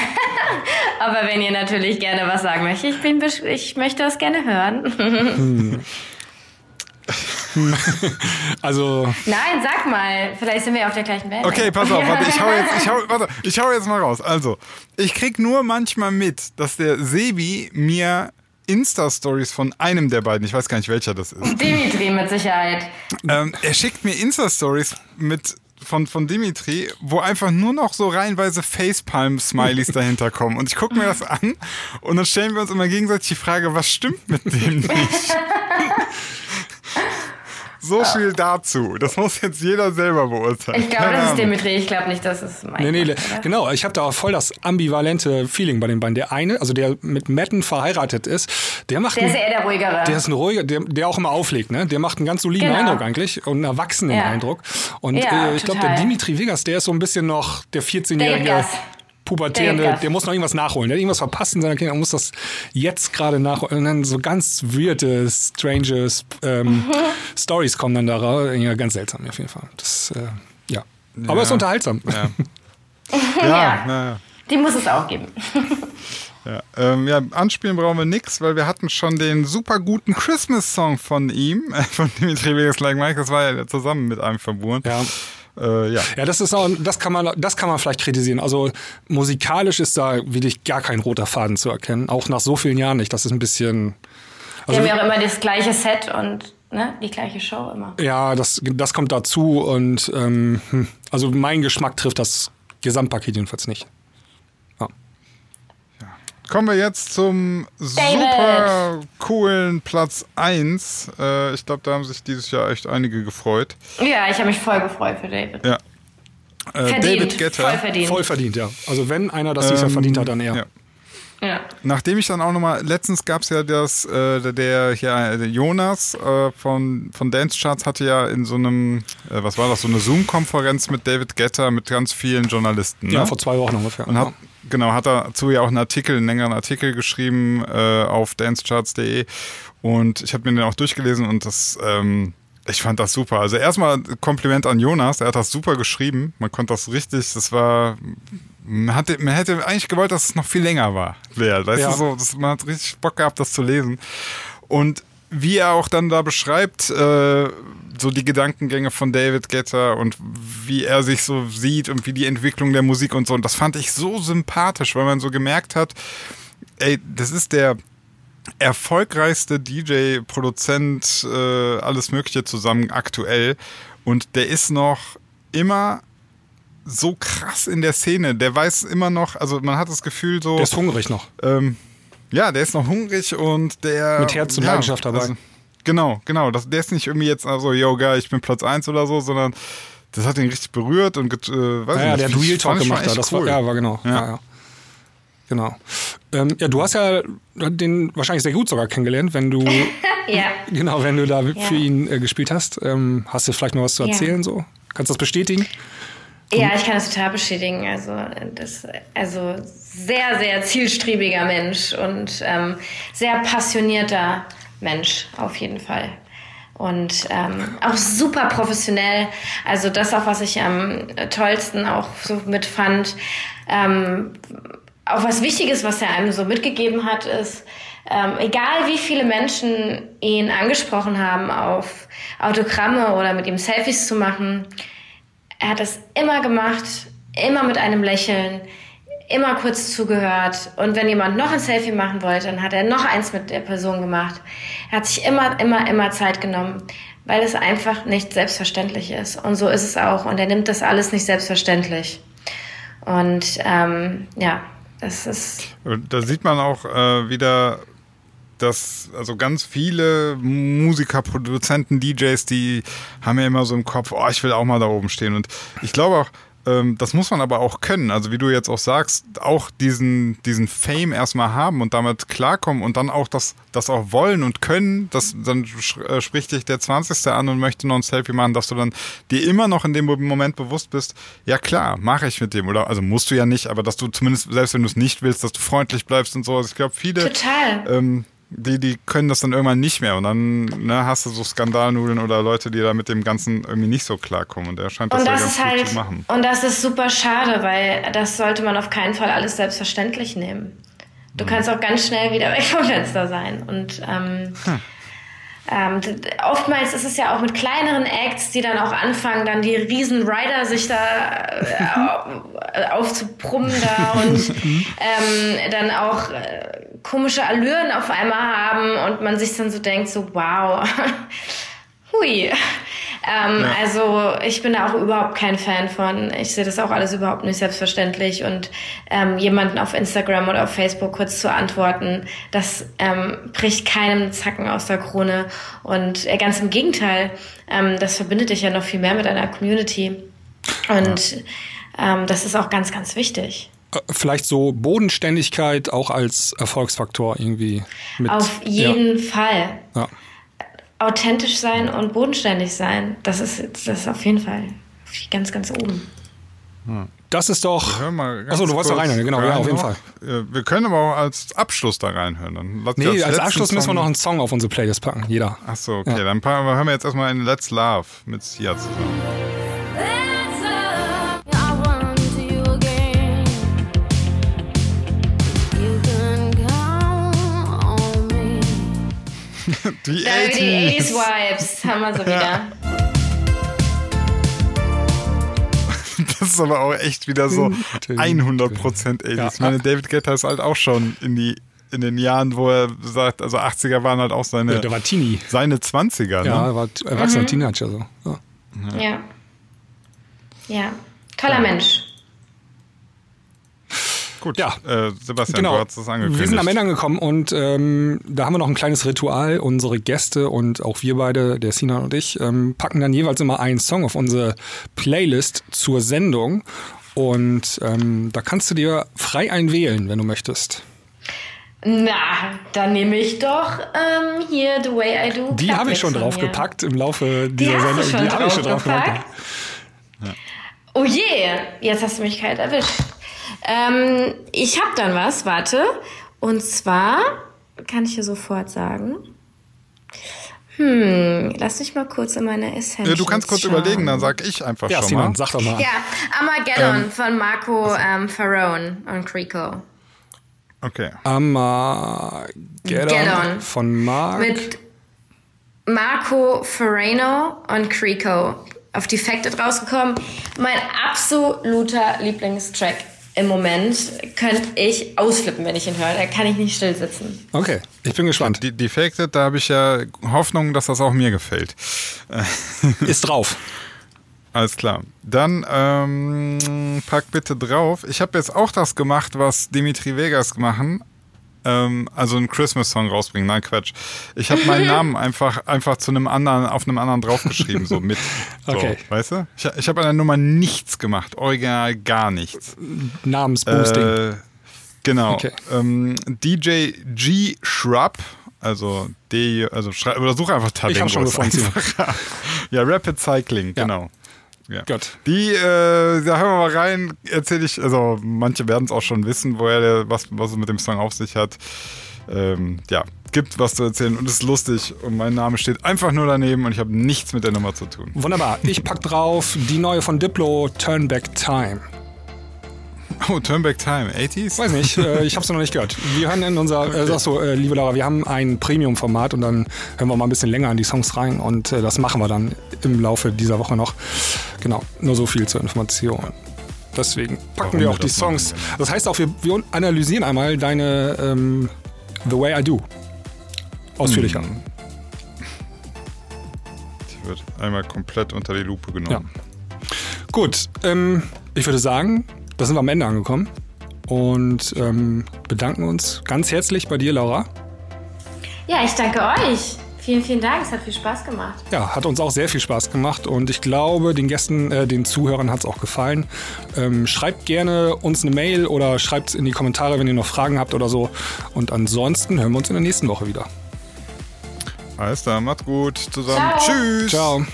aber wenn ihr natürlich gerne was sagen möchtet, ich, bin, ich möchte das gerne hören. Also, Nein, sag mal, vielleicht sind wir auf der gleichen Welt. Okay, pass auf, warte, ich hau jetzt, ich hau, warte, ich hau jetzt mal raus. Also, ich krieg nur manchmal mit, dass der Sebi mir Insta-Stories von einem der beiden, ich weiß gar nicht welcher das ist, Dimitri mit Sicherheit. ähm, er schickt mir Insta-Stories mit von, von Dimitri, wo einfach nur noch so reihenweise Facepalm-Smileys dahinter kommen. Und ich gucke mir das an und dann stellen wir uns immer gegenseitig die Frage, was stimmt mit dem nicht? So viel dazu. Das muss jetzt jeder selber beurteilen. Ich glaube, das ist. Dimitri. Ich glaube nicht, dass es Mike nee, nee, oder? genau. Ich habe da auch voll das ambivalente Feeling bei den beiden. Der eine, also der mit Matten verheiratet ist, der macht Der ist einen, eher der ruhigere. der ist ein ruhiger, der, der auch immer auflegt, ne? Der macht einen ganz soliden Genau. Eindruck eigentlich und einen erwachsenen Ja. Eindruck. Und Ja, äh, ich glaube, der. Dimitri Vegas, der ist so ein bisschen noch der 14-jährige David Gas. Pubertierende, der muss noch irgendwas nachholen. Der hat irgendwas verpasst in seiner Kindheit und muss das jetzt gerade nachholen. Und dann so ganz weirde, strange ähm, Mhm. Stories kommen dann da raus. Ja, ganz seltsam auf jeden Fall. Das, äh, ja. Aber Ja. es ist unterhaltsam. Ja. Ja. Ja, na ja. Die muss es auch geben. Ja, ähm, ja, anspielen brauchen wir nix, weil wir hatten schon den super guten Christmas-Song von ihm, äh, von Dimitri Vegas Like Mike, das war ja zusammen mit einem verbunden. Ja. Äh, ja. Ja, das ist auch, das kann man, das kann man vielleicht kritisieren. Also musikalisch ist da wirklich gar kein roter Faden zu erkennen. Auch nach so vielen Jahren nicht. Das ist ein bisschen. Wir Also, haben ja auch immer das gleiche Set und ne, die gleiche Show immer. ja, das, das kommt dazu und ähm, hm, also mein Geschmack trifft das Gesamtpaket jedenfalls nicht. Kommen wir jetzt zum super coolen Platz 1. Äh, ich glaube, da haben sich dieses Jahr echt einige gefreut. Ja, ich habe mich voll gefreut für David. Ja. Äh, Verdient. David Guetta. Voll verdient. Voll verdient, ja. Also wenn einer das dieses Jahr Ähm, verdient hat, dann er. ja. Ja. Nachdem ich dann auch nochmal, letztens gab es ja das, äh, der, hier, der Jonas äh, von, von Dance Charts hatte ja in so einem, äh, was war das, so eine Zoom-Konferenz mit David Guetta mit ganz vielen Journalisten. Ne? Ja, vor zwei Wochen ungefähr. Und hat, genau, hat dazu ja auch einen Artikel, einen längeren Artikel geschrieben äh, auf dancecharts.de und ich habe mir den auch durchgelesen und das, ähm, ich fand das super. Also erstmal Kompliment an Jonas, er hat das super geschrieben. Man konnte das richtig, das war, man, hatte, man hätte eigentlich gewollt, dass es noch viel länger war. Wär, weißt Ja. du, so, das, man hat richtig Bock gehabt, das zu lesen. Und wie er auch dann da beschreibt, äh, so die Gedankengänge von David Guetta und wie er sich so sieht und wie die Entwicklung der Musik und so. Und das fand ich so sympathisch, weil man so gemerkt hat, ey, das ist der erfolgreichste DJ, Produzent, äh, alles Mögliche zusammen aktuell. Und der ist noch immer so krass in der Szene. Der weiß immer noch, also man hat das Gefühl so. Der ist hungrig noch. Ähm, ja, der ist noch hungrig und der. Mit Herz und ja, Leidenschaft dabei. genau, genau. Das, der ist nicht irgendwie jetzt also, yo, geil, ich bin Platz 1 oder so, sondern das hat ihn richtig berührt und äh, weiß Ja, ja, nicht, der hat Real Talk gemacht da. echt Das cool. war, ja, war genau. Ja. Ja. Ja, Genau. Ähm, ja, du hast ja den wahrscheinlich sehr gut sogar kennengelernt, wenn du Ja. genau, wenn du da Ja. für ihn äh, gespielt hast. Ähm, hast du vielleicht noch was zu Ja. erzählen so? Kannst du das bestätigen? Ja, ich kann das total bestätigen. Also, das, also sehr, sehr zielstrebiger Mensch und ähm, sehr passionierter Mensch auf jeden Fall. Und ähm, auch super professionell. Also das auch, was ich am tollsten auch so mitfand. Ähm, auch was Wichtiges, was er einem so mitgegeben hat, ist, ähm, egal wie viele Menschen ihn angesprochen haben auf Autogramme oder mit ihm Selfies zu machen, er hat das immer gemacht, immer mit einem Lächeln, immer kurz zugehört. Und wenn jemand noch ein Selfie machen wollte, dann hat er noch eins mit der Person gemacht. Er hat sich immer, immer, immer Zeit genommen, weil es einfach nicht selbstverständlich ist. Und so ist es auch. Und er nimmt das alles nicht selbstverständlich. Und ähm, ja, das ist Da sieht man auch äh, wieder, dass also ganz viele Musiker, Produzenten, DJs, die haben ja immer so im Kopf, oh, ich will auch mal da oben stehen. Und ich glaube auch, ähm, das muss man aber auch können. Also wie du jetzt auch sagst, auch diesen, diesen Fame erstmal haben und damit klarkommen und dann auch das, das auch wollen und können. Das, dann äh, spricht dich der 20. an und möchte noch ein Selfie machen, dass du dann dir immer noch in dem Moment bewusst bist, ja klar, mache ich mit dem. Oder also musst du ja nicht, aber dass du zumindest, selbst wenn du es nicht willst, dass du freundlich bleibst und so. Also ich glaube, viele Total. ähm, die, die können das dann irgendwann nicht mehr. Und dann ne, hast du so Skandalnudeln oder Leute, die da mit dem Ganzen irgendwie nicht so klarkommen. Und er scheint das Und ja das ganz ist gut halt, zu machen. und das ist super schade, weil das sollte man auf keinen Fall alles selbstverständlich nehmen. Du kannst auch ganz schnell wieder weg vom Fenster sein. Und ähm, ähm, oftmals ist es ja auch mit kleineren Acts, die dann auch anfangen, dann die riesen Rider sich da äh, au- aufzubrummen da und ähm, dann auch äh, komische Allüren auf einmal haben und man sich dann so denkt, so wow, hui. Ähm, Also ich bin da auch überhaupt kein Fan von. Ich sehe das auch alles überhaupt nicht selbstverständlich und ähm, jemanden auf Instagram oder auf Facebook kurz zu antworten, das ähm, bricht keinem Zacken aus der Krone und äh, ganz im Gegenteil, ähm, das verbindet dich ja noch viel mehr mit einer Community und ähm, das ist auch ganz, ganz wichtig. Äh, Vielleicht so Bodenständigkeit auch als Erfolgsfaktor irgendwie mit. Auf jeden Fall. Ja. Authentisch sein und bodenständig sein, das ist, das ist auf jeden Fall ganz, ganz oben. Das ist doch. Achso, du wolltest da reinhören, genau, ja, auf jeden noch. Fall. Äh, Wir können aber auch als Abschluss da reinhören. Dann Nee, als letzten Abschluss müssen wir noch einen Song auf unsere Playlist packen, jeder. Achso, okay. Ja. Dann packen wir- hören wir jetzt erstmal in Let's Love mit Sia zusammen. Die 80s. 80s-Vibes, haben wir so wieder. Das ist aber auch echt wieder so 100% 80s. Ja. Ich meine, David Guetta ist halt auch schon in die in den Jahren, wo er sagt, also 80er waren halt auch seine, Ja, der war Teenie. seine 20er. Ja, Ne? er war erwachsener Teenager so. Ja. Ja. Ja. Toller Mensch. Gut, Ja. äh, Sebastian, Genau. du hast es angekündigt. Wir sind am Ende angekommen und ähm, da haben wir noch ein kleines Ritual. Unsere Gäste und auch wir beide, der Sinan und ich, ähm, packen dann jeweils immer einen Song auf unsere Playlist zur Sendung. Und ähm, da kannst du dir frei einwählen, wenn du möchtest. Na, dann nehme ich doch ähm, hier The Way I Do. Die habe ich schon draufgepackt im Laufe Die dieser hast Sendung. Die habe ich schon draufgepackt? draufgepackt. Oh je, jetzt hast du mich kalt erwischt. Ähm, ich habe dann was, warte. Und zwar kann ich dir sofort sagen. Hm, lass mich mal kurz in meine Essenz. Äh, du kannst kurz überlegen, dann sag ich einfach Ja, schon Sinan, mal. sag doch mal. Ja, Armageddon von Marco ähm, Farone und Crico. Okay. Armageddon Geddon. von Mark. Mit Marco Farano und Crico auf Defected rausgekommen. Mein absoluter Lieblingstrack im Moment. Könnte ich ausflippen, wenn ich ihn höre. Da kann ich nicht still sitzen. Okay, ich bin gespannt. Die Defected, da habe ich ja Hoffnung, dass das auch mir gefällt. Ist drauf. Alles klar. Dann ähm, pack bitte drauf. Ich habe jetzt auch das gemacht, was Dimitri Vegas machen. Ähm, also einen Christmas-Song rausbringen. Nein, Quatsch. Ich habe meinen Namen einfach, einfach zu einem anderen, auf einem anderen draufgeschrieben, so mit. So, Okay. Weißt du? Ich, ich habe an der Nummer nichts gemacht. Original gar nichts. Namensboosting. Äh, genau. Okay. Ähm, DJ G Shrub, also D, also oder such einfach Talingo. Ich hab schon gefunden, ja, Rapid Cycling, Ja. genau. Ja. Gut. Die, äh, da hören wir mal rein, erzähle ich, also manche werden es auch schon wissen, woher der, was, was es mit dem Song auf sich hat. Ähm, ja, gibt was zu erzählen und es ist lustig und mein Name steht einfach nur daneben und ich habe nichts mit der Nummer zu tun. Wunderbar. Ich pack drauf die neue von Diplo, Turn Back Time. Oh, Turn Back Time, 80s? Weiß nicht, äh, ich habe es noch nicht gehört. Wir hören in unser, äh, sagst du, äh, liebe Laura, wir haben ein Premium-Format und dann hören wir mal ein bisschen länger an die Songs rein und äh, das machen wir dann im Laufe dieser Woche noch. Genau, nur so viel zur Information. Deswegen packen Warum wir auch die machen, Songs. genau. Das heißt auch, wir, wir analysieren einmal deine ähm, The Way I Do. Ausführlicher. Mhm. Die wird einmal komplett unter die Lupe genommen. Gut, ähm, ich würde sagen, da sind wir am Ende angekommen und ähm, bedanken uns ganz herzlich bei dir, Laura. Ja, ich danke euch. Vielen, vielen Dank. Es hat viel Spaß gemacht. Ja, hat uns auch sehr viel Spaß gemacht und ich glaube, den Gästen, äh, den Zuhörern hat es auch gefallen. Ähm, schreibt gerne uns eine Mail oder schreibt es in die Kommentare, wenn ihr noch Fragen habt oder so. Und ansonsten hören wir uns in der nächsten Woche wieder. Alles klar, macht's gut zusammen. Ciao. Tschüss. Ciao.